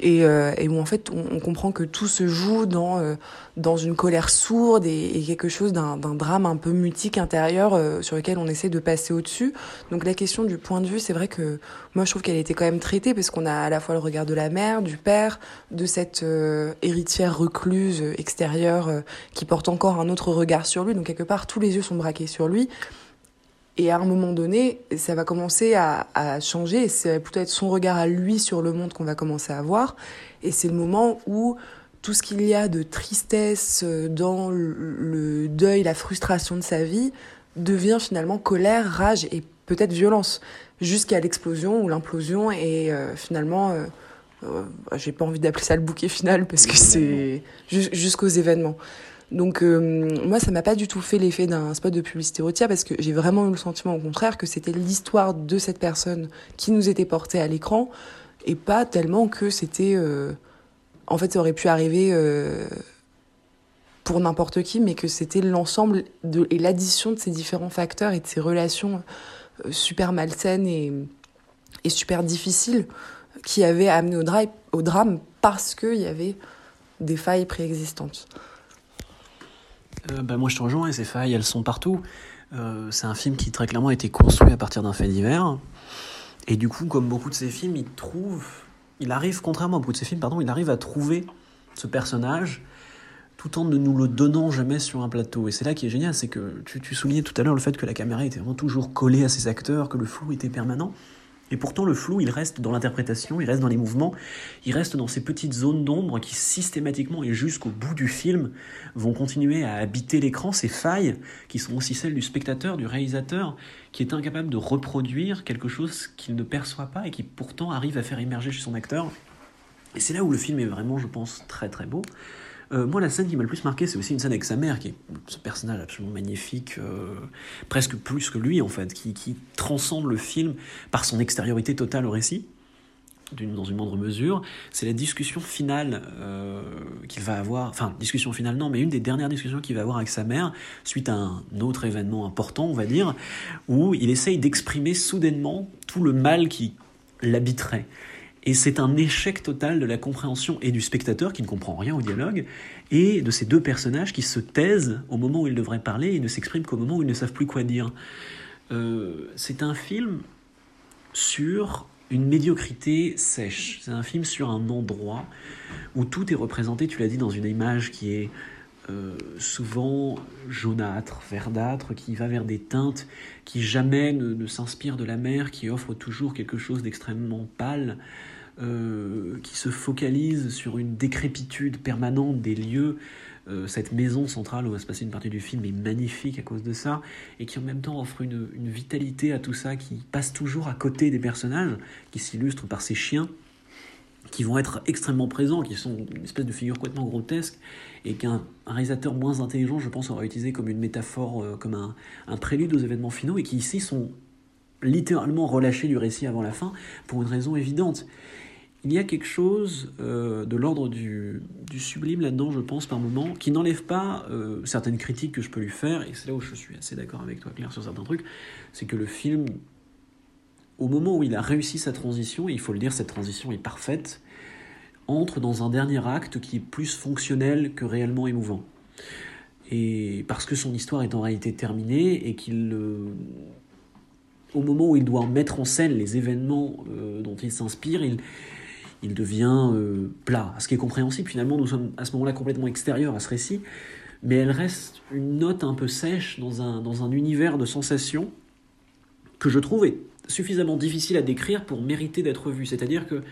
et, euh, et où en fait on, on comprend que tout se joue dans euh, dans une colère sourde et, et quelque chose d'un drame un peu mutique intérieur euh, sur lequel on essaie de passer au-dessus. Donc la question du point de vue, c'est vrai que moi je trouve qu'elle était quand même traitée parce qu'on a à la fois le regard de la mère, du père, de cette euh, héritière recluse euh, extérieure euh, qui porte encore un autre regard sur lui. Donc quelque part tous les yeux sont braqués sur lui. Et à un moment donné, ça va commencer à, à changer. C'est plutôt être son regard à lui sur le monde qu'on va commencer à voir. Et c'est le moment où tout ce qu'il y a de tristesse euh, dans le, deuil, la frustration de sa vie, devient finalement colère, rage et peut-être violence, jusqu'à l'explosion ou l'implosion. Et euh, finalement, euh, euh, j'ai pas envie d'appeler ça le bouquet final parce que c'est jus- jusqu'aux événements. Donc euh, moi, ça m'a pas du tout fait l'effet d'un spot de publicité routière parce que j'ai vraiment eu le sentiment au contraire que c'était l'histoire de cette personne qui nous était portée à l'écran et pas tellement que c'était... euh, En fait, ça aurait pu arriver euh, pour n'importe qui, mais que c'était l'ensemble et l'addition de ces différents facteurs et de ces relations super malsaines et, super difficiles qui avaient amené au drame parce qu'il y avait des failles préexistantes. Euh, bah, moi je te rejoins et ces failles elles sont partout. Euh, c'est un film qui très clairement a été construit à partir d'un fait divers. Et du coup, comme beaucoup de ces films, il trouve, il arrive, contrairement à beaucoup de ces films, pardon, il arrive à trouver ce personnage tout en ne nous le donnant jamais sur un plateau. Et c'est là qui est génial, c'est que tu, tu soulignais tout à l'heure le fait que la caméra était vraiment toujours collée à ses acteurs, que le flou était permanent. Et pourtant, le flou, il reste dans l'interprétation, il reste dans les mouvements, il reste dans ces petites zones d'ombre qui systématiquement et jusqu'au bout du film vont continuer à habiter l'écran, ces failles qui sont aussi celles du spectateur, du réalisateur, qui est incapable de reproduire quelque chose qu'il ne perçoit pas et qui pourtant arrive à faire émerger chez son acteur. Et c'est là où le film est vraiment, je pense, très très beau. Euh, moi, la scène qui m'a le plus marqué, c'est aussi une scène avec sa mère, qui est ce personnage absolument magnifique, euh, presque plus que lui en fait, qui, transcende le film par son extériorité totale au récit, dans une moindre mesure. C'est la discussion finale euh, qu'il va avoir, enfin, discussion finale non, mais une des dernières discussions qu'il va avoir avec sa mère, suite à un autre événement important, on va dire, où il essaye d'exprimer soudainement tout le mal qui l'habiterait. Et c'est un échec total de la compréhension et du spectateur qui ne comprend rien au dialogue, et de ces deux personnages qui se taisent au moment où ils devraient parler et ne s'expriment qu'au moment où ils ne savent plus quoi dire. Euh, c'est un film sur une médiocrité sèche. C'est un film sur un endroit où tout est représenté, tu l'as dit, dans une image qui est euh, souvent jaunâtre, verdâtre, qui va vers des teintes qui jamais ne, ne s'inspirent de la mer, qui offre toujours quelque chose d'extrêmement pâle, euh, qui se focalise sur une décrépitude permanente des lieux. Euh, cette maison centrale où va se passer une partie du film est magnifique à cause de ça, et qui en même temps offre une, vitalité à tout ça, qui passe toujours à côté des personnages, qui s'illustrent par ces chiens qui vont être extrêmement présents, qui sont une espèce de figure complètement grotesque, et qu'un un réalisateur moins intelligent, je pense, aura utilisé comme une métaphore, euh, comme un prélude aux événements finaux, et qui ici sont littéralement relâchés du récit avant la fin, pour une raison évidente. Il y a quelque chose euh, de l'ordre du, sublime là-dedans, je pense, par moment, qui n'enlève pas euh, certaines critiques que je peux lui faire, et c'est là où je suis assez d'accord avec toi, Claire, sur certains trucs, c'est que le film, au moment où il a réussi sa transition, et il faut le dire, cette transition est parfaite, entre dans un dernier acte qui est plus fonctionnel que réellement émouvant. Et parce que son histoire est en réalité terminée et qu'il, euh, au moment où il doit mettre en scène les événements dont il s'inspire, il, il devient euh, plat. Ce qui est compréhensible, finalement, nous sommes à ce moment-là complètement extérieurs à ce récit, mais elle reste une note un peu sèche dans un, dans un univers de sensations que je trouve suffisamment difficile à décrire pour mériter d'être vu. C'est-à-dire que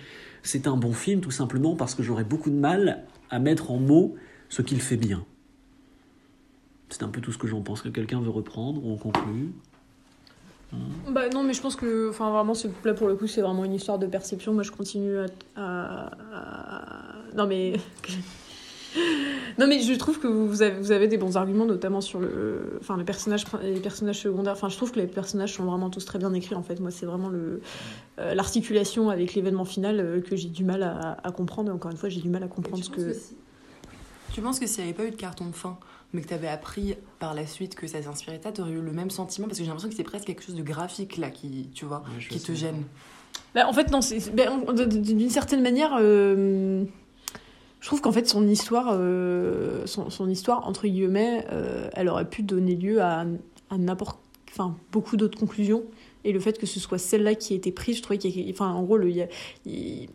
c'est un bon film tout simplement parce que j'aurais beaucoup de mal à mettre en mots ce qu'il fait bien. C'est un peu tout ce que j'en pense. Que quelqu'un veut reprendre ou on conclut Bah non, mais je pense que, enfin vraiment, là pour le coup, c'est vraiment une histoire de perception. Moi, je continue à, à- à- non mais, non mais je trouve que vous avez, vous avez des bons arguments, notamment sur le, enfin les personnages, les personnages secondaires. Enfin, je trouve que les personnages sont vraiment tous très bien écrits. En fait, moi, c'est vraiment le euh, l'articulation avec l'événement final euh, que j'ai du mal à, à comprendre. Et encore une fois, j'ai du mal à comprendre ce que. Tu penses que s'il n'y avait pas eu de carton de fin, mais que t'avais appris par la suite que ça s'inspirait de ça, t'aurais eu le même sentiment parce que j'ai l'impression que c'est presque quelque chose de graphique là qui, tu vois, Ouais, qui te gêne. Bah, en fait, non, d- d'une certaine manière, euh, je trouve qu'en fait, son histoire, euh, son, son histoire, entre guillemets, euh, elle aurait pu donner lieu à, à n'importe. Enfin, beaucoup d'autres conclusions. Et le fait que ce soit celle-là qui a été prise, je trouvais qu'il y a. Enfin, en gros, le, il, y a- il-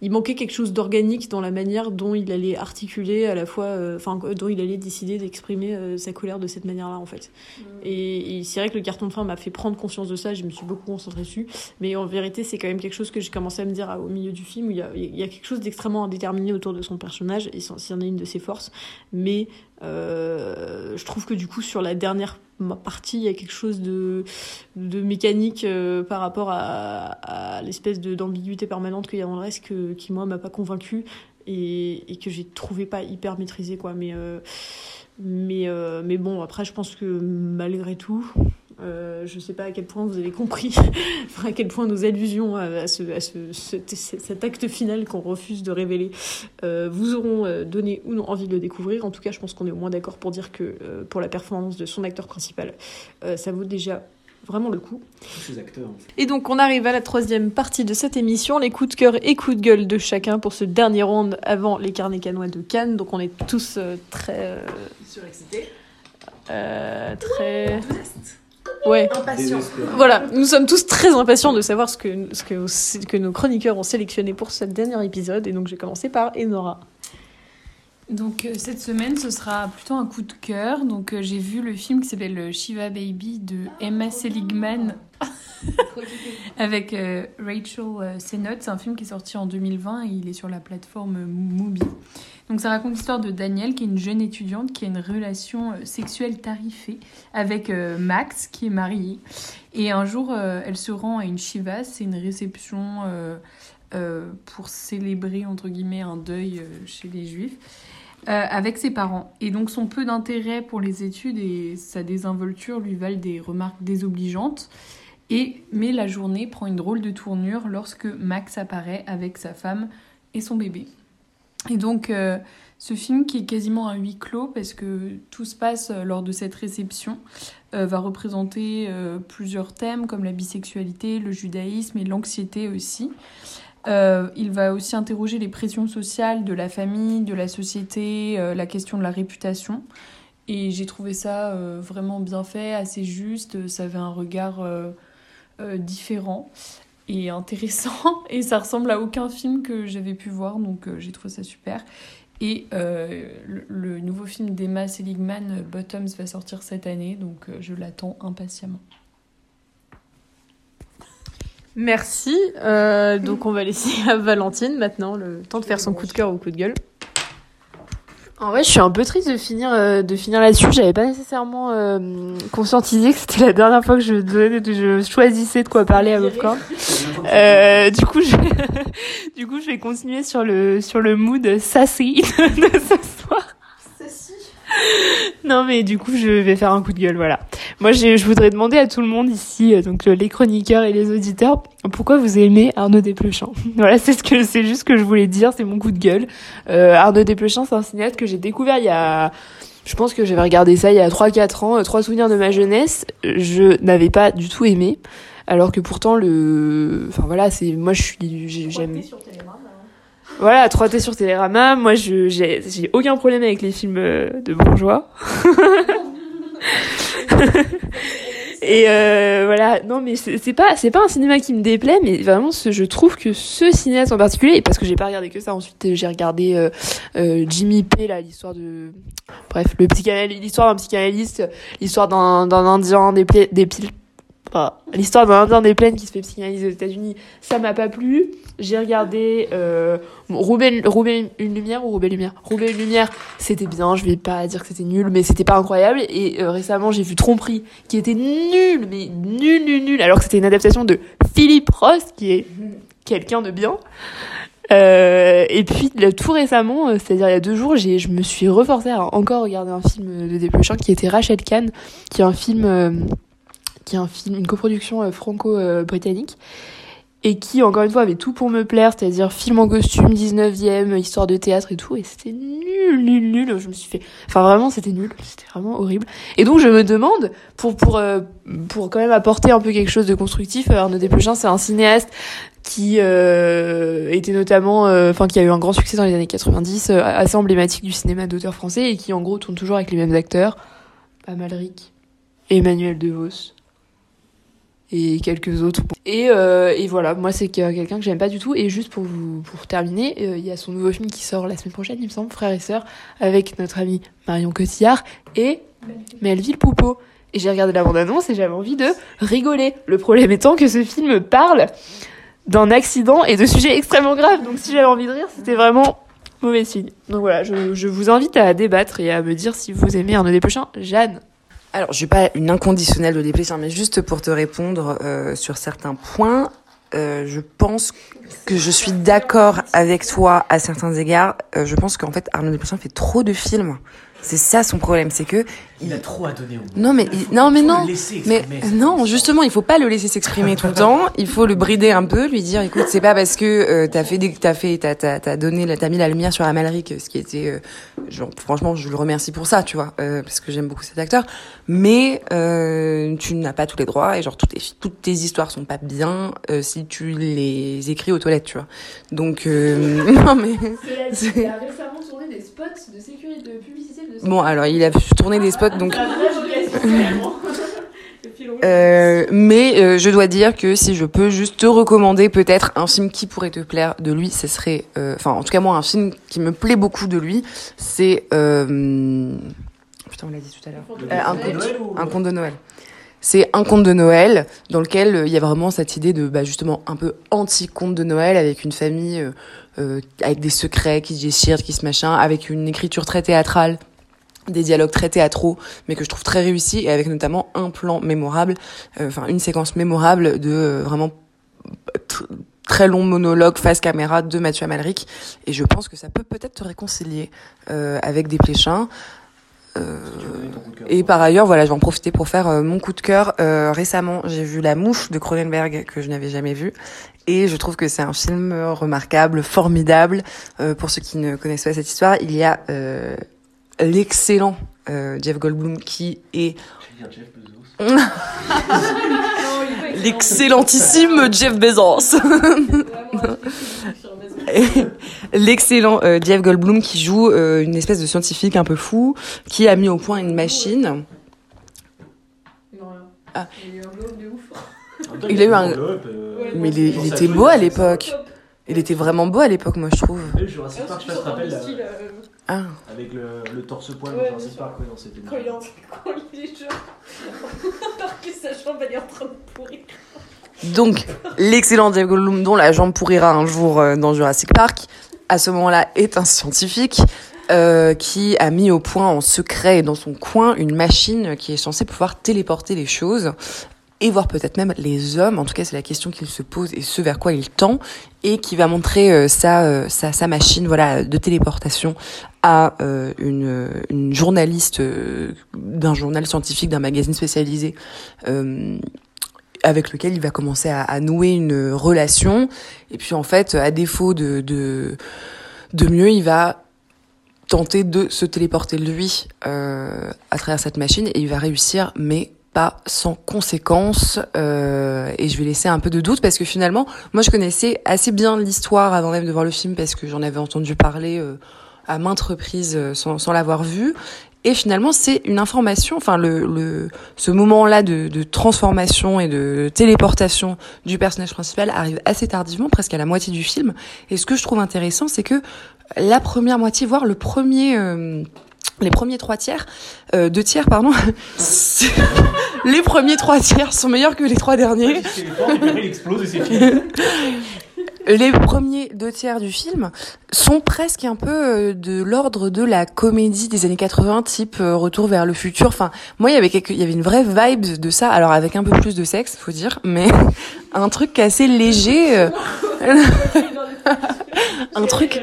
il manquait quelque chose d'organique dans la manière dont il allait articuler à la fois. euh, Enfin, dont il allait décider d'exprimer euh, sa colère de cette manière-là, en fait. Et, et c'est vrai que le carton de fin m'a fait prendre conscience de ça, je me suis beaucoup concentrée dessus. Mais en vérité, c'est quand même quelque chose que j'ai commencé à me dire ah, au milieu du film, où il y a, il y a quelque chose d'extrêmement indéterminé autour de son personnage, et c'en est une de ses forces. Mais euh, je trouve que du coup, sur la dernière partie, il y a quelque chose de, de mécanique euh, par rapport à, à l'espèce d'ambiguïté permanente qu'il y a dans le reste qui, moi, m'a pas convaincue et, et que j'ai trouvé pas hyper maîtrisé, quoi. Mais, euh, mais, mais bon, après, je pense que malgré tout, euh, je sais pas à quel point vous avez compris, à quel point nos allusions à, à ce, à ce- cet, cet acte final qu'on refuse de révéler euh, vous auront euh, donné ou non envie de le découvrir. En tout cas, je pense qu'on est au moins d'accord pour dire que euh, pour la performance de son acteur principal, euh, ça vaut déjà vraiment le coup. Tous ces acteurs. en fait. Et donc on arrive à la troisième partie de cette émission, les coups de cœur et coups de gueule de chacun pour ce dernier round avant les carnets canois de Cannes. Donc on est tous euh, très... euh, euh, très... Ouais. Voilà, nous sommes tous très impatients de savoir ce que, ce que, nos chroniqueurs ont sélectionné pour ce dernier épisode. Et donc j'ai commencé par Enora. Donc euh, cette semaine, ce sera plutôt un coup de cœur. Donc euh, j'ai vu le film qui s'appelle euh, Shiva Baby de Emma Seligman avec euh, Rachel Sennott. C'est un film qui est sorti en 2020 et il est sur la plateforme Mubi. Donc ça raconte l'histoire de Danielle, qui est une jeune étudiante qui a une relation euh, sexuelle tarifée avec euh, Max, qui est marié. Et un jour, euh, elle se rend à une Shiva, c'est une réception pour célébrer, entre guillemets, un deuil chez les juifs. avec ses parents. Et donc son peu d'intérêt pour les études et sa désinvolture lui valent des remarques désobligeantes. Et, mais la journée prend une drôle de tournure lorsque Max apparaît avec sa femme et son bébé. Et donc euh, ce film qui est quasiment un huis clos parce que tout se passe euh, lors de cette réception euh, va représenter plusieurs thèmes comme la bisexualité, le judaïsme et l'anxiété aussi. Il va aussi interroger les pressions sociales de la famille, de la société, la question de la réputation. Et j'ai trouvé ça vraiment bien fait, assez juste. Ça avait un regard différent et intéressant. Et ça ressemble à aucun film que j'avais pu voir, donc euh, j'ai trouvé ça super. Et euh, le, le nouveau film d'Emma Seligman, Bottoms, va sortir cette année, donc euh, je l'attends impatiemment. Merci. Donc on va laisser à Valentine maintenant le temps de faire son coup de cœur ou coup de gueule. En vrai, je suis un peu triste de finir, euh, de finir là-dessus. J'avais pas nécessairement euh, conscientisé que c'était la dernière fois que je, donnais- je choisissais de quoi parler à Popcorn. Euh, du coup, je, du coup, je vais continuer sur le sur le mood sassy de ce soir. Non, mais du coup, je vais faire un coup de gueule, voilà. Moi, je voudrais demander à tout le monde ici, euh, donc euh, les chroniqueurs et les auditeurs, pourquoi vous aimez Arnaud Desplechin? Voilà, c'est ce que c'est juste ce que je voulais dire, c'est mon coup de gueule. Euh, Arnaud Desplechin, c'est un cinéaste que j'ai découvert il y a je pense que j'avais regardé ça il y a 3-4 ans, trois souvenirs de ma jeunesse. Je n'avais pas du tout aimé, alors que pourtant le, enfin voilà, c'est moi je suis, j'ai- j'aime. Voilà, 3T sur Télérama. Moi, je j'ai aucun problème avec les films euh, de bourgeois. Et euh, voilà, non mais c'est pas c'est pas un cinéma qui me déplaît, mais vraiment je trouve que ce cinéaste en particulier, parce que j'ai pas regardé que ça, ensuite euh, j'ai regardé euh, euh, Jimmy P, là l'histoire de, bref le l'histoire d'un psychanalyste, l'histoire d'un d'un Indien des des l'histoire d'un Indien des plaines qui se fait psychanalyser aux États-Unis, ça m'a pas plu. J'ai regardé euh, Roubaix, une lumière ou Roubaix lumière? Roubaix une lumière, c'était bien. Je vais pas dire que c'était nul, mais c'était pas incroyable. Et euh, récemment, j'ai vu Tromperie, qui était nul, mais nul, nul, nul. Alors que c'était une adaptation de Philippe Ross, qui est quelqu'un de bien. Euh, et puis tout récemment, euh, c'est-à-dire il y a deux jours, j'ai, je me suis reforcée à encore regarder un film de Desplechin qui était Rachel Kahn, qui est un film, qui est une coproduction euh, franco-britannique. et qui encore une fois avait tout pour me plaire, c'est-à-dire film en costume, 19e, histoire de théâtre et tout, et c'était nul, nul, nul. Je me suis fait, enfin vraiment c'était nul, c'était vraiment horrible. Et donc je me demande, pour pour euh, pour quand même apporter un peu quelque chose de constructif, euh, Arnaud Desplechin c'est un cinéaste qui était notamment, enfin qui a eu un grand succès dans les années 90, euh, assez emblématique du cinéma d'auteur français et qui en gros tourne toujours avec les mêmes acteurs, Amalric, Emmanuel DeVos et quelques autres. Et, euh, et voilà, moi c'est que- quelqu'un que j'aime pas du tout. Et juste pour vous pour terminer, euh, il y a son nouveau film qui sort la semaine prochaine, il me semble, Frères et Sœurs, avec notre amie Marion Cotillard et Melville Poupeau. Et j'ai regardé la bande-annonce et j'avais envie de rigoler. Le problème étant que ce film parle d'un accident et de sujets extrêmement graves. Donc si j'avais envie de rire, c'était vraiment mauvais signe. Donc voilà, je, je vous invite à débattre et à me dire si vous aimez Arnaud Desplechin. Jeanne. Alors, je suis pas une inconditionnelle de Desplechin, mais juste pour te répondre euh, sur certains points, euh, je pense que je suis d'accord avec toi à certains égards. Euh, je pense qu'en fait, Arnaud Desplechin fait trop de films. C'est ça son problème, c'est que Il a trop à donner au monde. non mais il- non mais faut non. le laisser mais non justement il faut pas le laisser s'exprimer tout le temps. Il faut le brider un peu lui dire écoute c'est pas parce que euh, t'as fait t'as fait t'as t'as t'as donné t'as mis la lumière sur Amalric ce qui était euh, genre, franchement je le remercie pour ça tu vois euh, parce que j'aime beaucoup cet acteur. Mais euh, tu n'as pas tous les droits et genre toutes tes toutes tes histoires sont pas bien euh, si tu les écris aux toilettes tu vois. Donc euh, non mais c'est- récemment tourné des spots de sécurité, de publicité de bon alors il a tourné des spots donc. Euh, mais euh, je dois dire que si je peux juste te recommander peut-être un film qui pourrait te plaire de lui, ce serait, euh, enfin en tout cas moi un film qui me plaît beaucoup de lui, c'est euh, putain on l'a dit tout à l'heure, Euh, un, conte, un conte de Noël. C'est un conte de Noël dans lequel euh, il y a vraiment cette idée de bah, justement un peu anti-conte de Noël avec une famille euh, euh, avec des secrets qui se déchirent, qui se machin, avec une écriture très théâtrale des dialogues très théâtraux, mais que je trouve très réussis, et avec notamment un plan mémorable, euh, enfin une séquence mémorable de euh, vraiment tr- très long monologue face caméra de Mathieu Amalric, et je pense que ça peut peut-être te réconcilier euh, avec des pléchins. Euh, et par ailleurs, voilà, je vais en profiter pour faire mon coup de cœur. Récemment, j'ai vu La Mouche de Cronenberg que je n'avais jamais vu, et je trouve que c'est un film remarquable, formidable. Euh, pour ceux qui ne connaissent pas cette histoire, il y a euh, l'excellent euh, Jeff Goldblum qui est l'excellentissime Jeff Bezos. L'excellent euh, Jeff Goldblum qui joue euh, une espèce de scientifique un peu fou qui a mis au point une machine. Ah. Il a eu un. Mais il, est- il était beau à l'époque. Il était vraiment beau à l'époque, moi je trouve. Ah. avec le, le torse poil Ouais, dans Jurassic. Park, ouais, non, c'était Quand il est en est jeune. Alors que sa jambe elle est en train de pourrir. Donc, l'excellent Jeff Goldblum, dont la jambe pourrira un jour euh, dans Jurassic Park, à ce moment-là, est un scientifique euh, qui a mis au point en secret dans son coin une machine qui est censée pouvoir téléporter les choses et voir peut-être même les hommes. En tout cas, c'est la question qu'il se pose et ce vers quoi il tend et qui va montrer euh, sa, euh, sa, sa machine voilà, de téléportation à euh, une, une journaliste d'un journal scientifique, d'un magazine spécialisé. avec lequel il va commencer à, à nouer une relation. Et puis en fait, à défaut de, de, de mieux, il va tenter de se téléporter lui à travers cette machine et il va réussir, mais sans conséquences. Euh, et je vais laisser un peu de doute parce que finalement, moi je connaissais assez bien l'histoire avant même de voir le film parce que j'en avais entendu parler euh, à maintes reprises euh, sans, l'avoir vu. Et finalement, c'est une information, enfin le, le ce moment-là de, de transformation et de téléportation du personnage principal arrive assez tardivement, presque à la moitié du film. Et ce que je trouve intéressant, c'est que la première moitié, voire le premier, les premiers trois tiers, euh, deux tiers, pardon, les premiers trois tiers sont meilleurs que les trois derniers. Les premiers deux tiers du film sont presque un peu euh, de l'ordre de la comédie des années 80, type euh, Retour vers le futur. Enfin, moi, il y avait quelque, il y avait une vraie vibe de ça. Alors avec un peu plus de sexe, faut dire, mais un truc assez léger. euh, un truc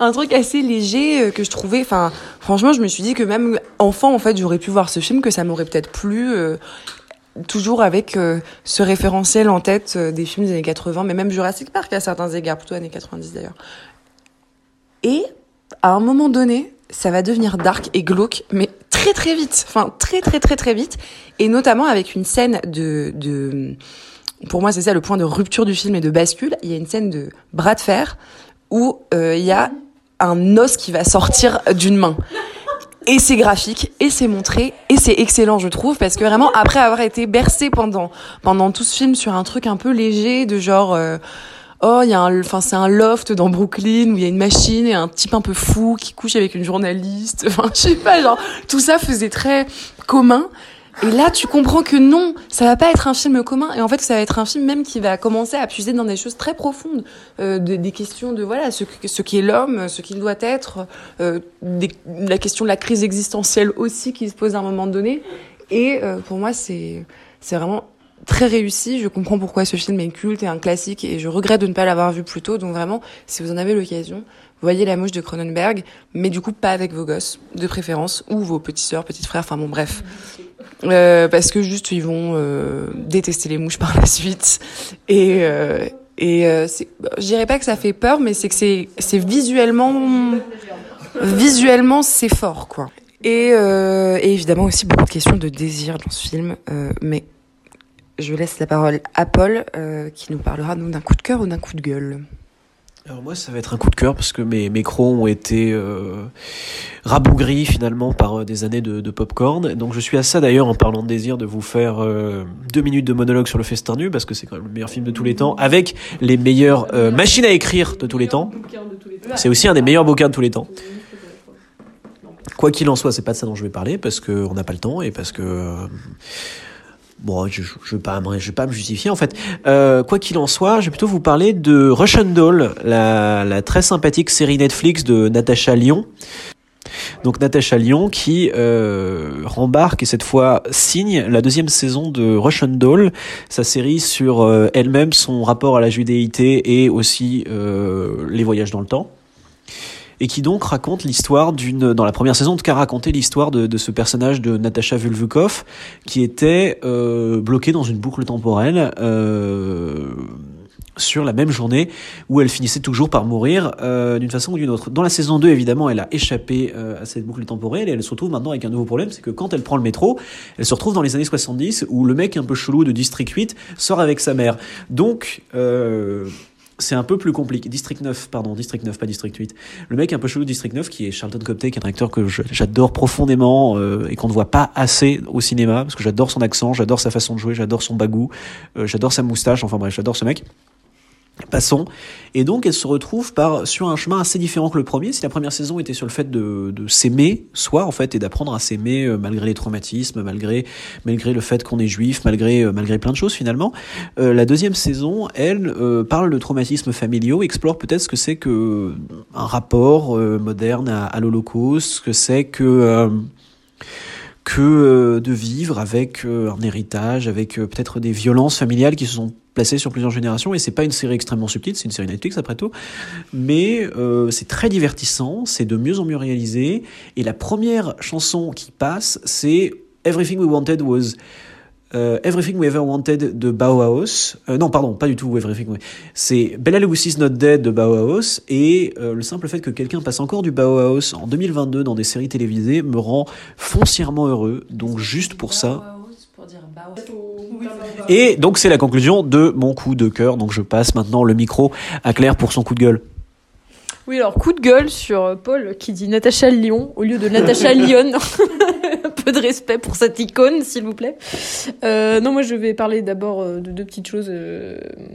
un truc assez léger euh, que je trouvais enfin franchement je me suis dit que même enfant en fait j'aurais pu voir ce film que ça m'aurait peut-être plu euh, toujours avec euh, ce référentiel en tête des films des années 80, mais même Jurassic Park à certains égards, plutôt années 90 d'ailleurs. Et à un moment donné, ça va devenir dark et glauque, mais très très vite, enfin très très très très vite, et notamment avec une scène de, de pour moi c'est ça le point de rupture du film et de bascule. Il y a une scène de bras de fer où euh, il y a un os qui va sortir d'une main. Et c'est graphique, et c'est montré, et c'est excellent, je trouve, parce que vraiment, après avoir été bercé pendant, pendant tout ce film sur un truc un peu léger, de genre, euh, oh, il y a un, enfin, c'est un loft dans Brooklyn où il y a une machine et un type un peu fou qui couche avec une journaliste. Enfin, je sais pas, genre, tout ça faisait très commun. Et là, tu comprends que non, ça va pas être un film commun. Et en fait, ça va être un film même qui va commencer à puiser dans des choses très profondes, euh, de, des questions de voilà ce, ce qui est l'homme, ce qu'il doit être, euh, des, la question de la crise existentielle aussi qui se pose à un moment donné. Et euh, pour moi, c'est c'est vraiment très réussi. Je comprends pourquoi ce film est culte et un classique, et je regrette de ne pas l'avoir vu plus tôt. Donc vraiment, si vous en avez l'occasion, voyez La Mouche de Cronenberg, mais du coup pas avec vos gosses, de préférence, ou vos petits sœurs, petits frères. Enfin bon, bref. Euh, parce que juste ils vont euh, détester les mouches par la suite. Et euh, et euh, je dirais pas que ça fait peur mais c'est que c'est c'est visuellement visuellement c'est fort quoi. Et, et évidemment aussi beaucoup de questions de désir dans ce film. Mais je laisse la parole à Paul qui nous parlera donc d'un coup de cœur ou d'un coup de gueule Alors moi, ça va être un coup de cœur parce que mes, mes crocs ont été euh, rabougris finalement par euh, des années de, de popcorn. Donc je suis à ça d'ailleurs en parlant de désir de vous faire euh, deux minutes de monologue sur le festin nu parce que c'est quand même le meilleur film de tous les temps avec les meilleures euh, machines à écrire de tous les temps. C'est aussi un des meilleurs bouquins de tous les temps. Quoi qu'il en soit, c'est pas de ça dont je vais parler parce qu'on n'a pas le temps et parce que euh, Bon, je ne vais, pas me- justifier en fait. Euh, quoi qu'il en soit, je vais plutôt vous parler de Russian Doll, la, la très sympathique série Netflix de Natasha Lyon. Donc Natasha Lyon qui euh, rembarque et cette fois signe la deuxième saison de Russian Doll, sa série sur euh, elle-même, son rapport à la judéité et aussi euh, les voyages dans le temps et qui donc raconte l'histoire d'une dans la première saison de qu'a raconté l'histoire de, de ce personnage de Natasha Vulvukov qui était euh, bloqué dans une boucle temporelle euh, sur la même journée où elle finissait toujours par mourir euh, d'une façon ou d'une autre. Dans la saison 2, évidemment, elle a échappé euh, à cette boucle temporelle et elle se retrouve maintenant avec un nouveau problème, c'est que quand elle prend le métro, elle se retrouve dans les années 70 où le mec un peu chelou de District 8 sort avec sa mère. Donc, euh, c'est un peu plus compliqué. District 9, pardon, District 9, pas District 8. Le mec un peu chelou District 9, qui est Charlton Copter, qui est un acteur que j'adore profondément euh, et qu'on ne voit pas assez au cinéma, parce que j'adore son accent, j'adore sa façon de jouer, j'adore son bagou, euh, j'adore sa moustache, enfin bref, j'adore ce mec. Passons. Et donc, elle se retrouve par, sur un chemin assez différent que le premier. Si la première saison était sur le fait de, de s'aimer soi, en fait, et d'apprendre à s'aimer euh, malgré les traumatismes, malgré, malgré le fait qu'on est juif, malgré, euh, malgré plein de choses finalement, euh, la deuxième saison, elle, euh, parle de traumatismes familiaux, explore peut-être ce que c'est que un rapport moderne à, à l'Holocauste, ce que c'est que que de vivre avec un héritage, avec peut-être des violences familiales qui se sont placées sur plusieurs générations. Et c'est pas une série extrêmement subtile, c'est une série Netflix après tout, mais euh, c'est très divertissant, c'est de mieux en mieux réalisé. Et la première chanson qui passe, c'est Everything We Wanted Was euh, Everything We Ever Wanted de Bauhaus. Euh, non, pardon, pas du tout Everything. We- C'est Bella Lugosi's Not Dead de Bauhaus. Et le simple fait que quelqu'un passe encore du Bauhaus en 2022 dans des séries télévisées me rend foncièrement heureux. Donc juste pour ça. Et donc c'est la conclusion de mon coup de cœur. Donc je passe maintenant le micro à Claire pour son coup de gueule. Oui, alors coup de gueule sur euh, Paul qui dit Natacha Lyon au lieu de Natacha Lyon. Un peu de respect pour cette icône, s'il vous plaît. Euh, non, moi je vais parler d'abord euh, de deux petites choses.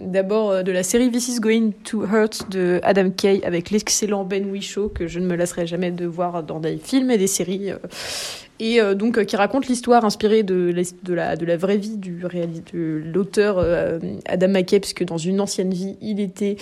D'abord de la série This is Going to Hurt de Adam Kay avec l'excellent Ben Whishaw que je ne me lasserai jamais de voir dans des films et des séries. Et euh, donc euh, qui raconte l'histoire inspirée de, la, de la vraie vie du de l'auteur euh, Adam McKay, puisque dans une ancienne vie, il était,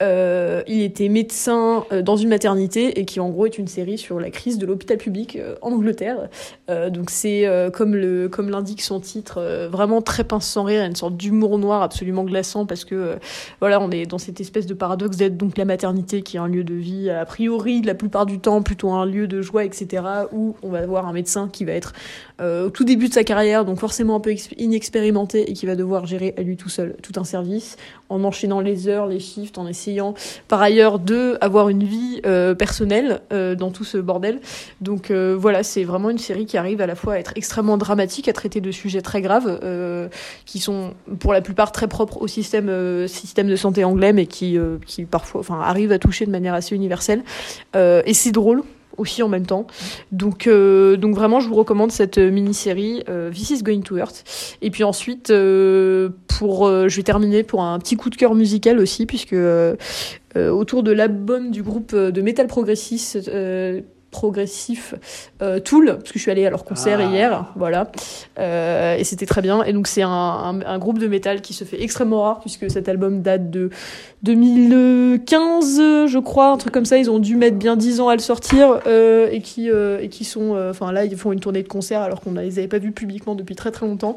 il était médecin dans une maternité et qui en gros est une série sur la crise de l'hôpital public en Angleterre. Donc c'est comme le comme l'indique son titre, vraiment très pince sans rire, une sorte d'humour noir absolument glaçant parce que voilà, on est dans cette espèce de paradoxe d'être donc la maternité qui est un lieu de vie a priori la plupart du temps plutôt un lieu de joie, etc. où on va avoir un médecin qui va être euh, au tout début de sa carrière, donc forcément un peu ex- inexpérimenté et qui va devoir gérer à lui tout seul tout un service en enchaînant les heures, les shifts, en essayant par ailleurs de avoir une vie euh, personnelle euh, dans tout ce bordel. Donc voilà, c'est vraiment une série qui arrive à la fois à être extrêmement dramatique, à traiter de sujets très graves, qui sont pour la plupart très propres au système, système de santé anglais, mais qui, qui parfois enfin, arrivent à toucher de manière assez universelle. Et c'est drôle aussi en même temps. Donc, euh, donc vraiment, je vous recommande cette euh, mini-série euh, This is Going to Hurt. Et puis ensuite, euh, pour, euh, je vais terminer pour un petit coup de cœur musical aussi, puisque euh, autour de l'album du groupe de metal progressiste. Progressif euh, Tool parce que je suis allée à leur concert Ah. hier voilà. Euh, et c'était très bien. Et donc c'est un, un, un groupe de métal qui se fait extrêmement rare puisque cet album date de 2015 je crois un truc comme ça. Ils ont dû mettre bien 10 ans à le sortir euh, et qui et qui sont enfin là ils font une tournée de concert alors qu'on ne les avait pas vus publiquement depuis très très longtemps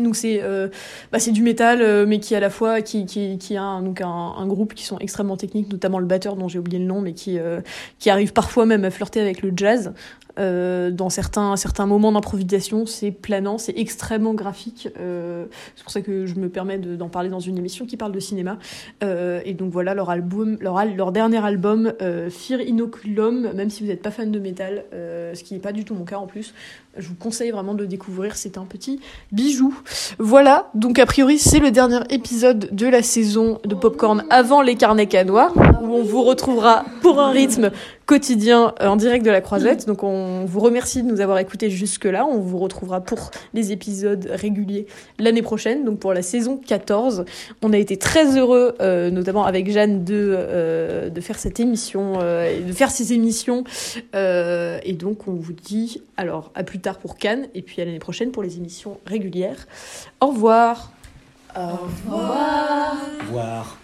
donc c'est euh, bah, c'est du métal euh, mais qui à la fois qui qui, qui a un, donc un, un groupe qui sont extrêmement techniques notamment le batteur dont j'ai oublié le nom mais qui euh, qui arrive parfois même à flirter avec le jazz euh, dans certains certains moments d'improvisation c'est planant c'est extrêmement graphique euh, c'est pour ça que je me permets de- d'en parler dans une émission qui parle de cinéma. Euh, et donc voilà leur album leur, leur dernier album Fear Inoculum même si vous n'êtes pas fan de métal ce qui n'est pas du tout mon cas en plus je vous conseille vraiment de le découvrir c'est un petit bijou. Voilà, donc a priori c'est le dernier épisode de la saison de Popcorn avant les carnets canois, où on vous retrouvera pour un rythme quotidien euh, en direct de la croisette. Donc on vous remercie de nous avoir écoutés jusque-là. On vous retrouvera pour les épisodes réguliers l'année prochaine, donc pour la saison 14. On a été très heureux, euh, notamment avec Jeanne, de, euh, de faire cette émission, euh, et de faire ces émissions. Euh, et donc on vous dit alors à plus tard pour Cannes, et puis à l'année prochaine pour les émissions régulières. Au revoir. Au revoir.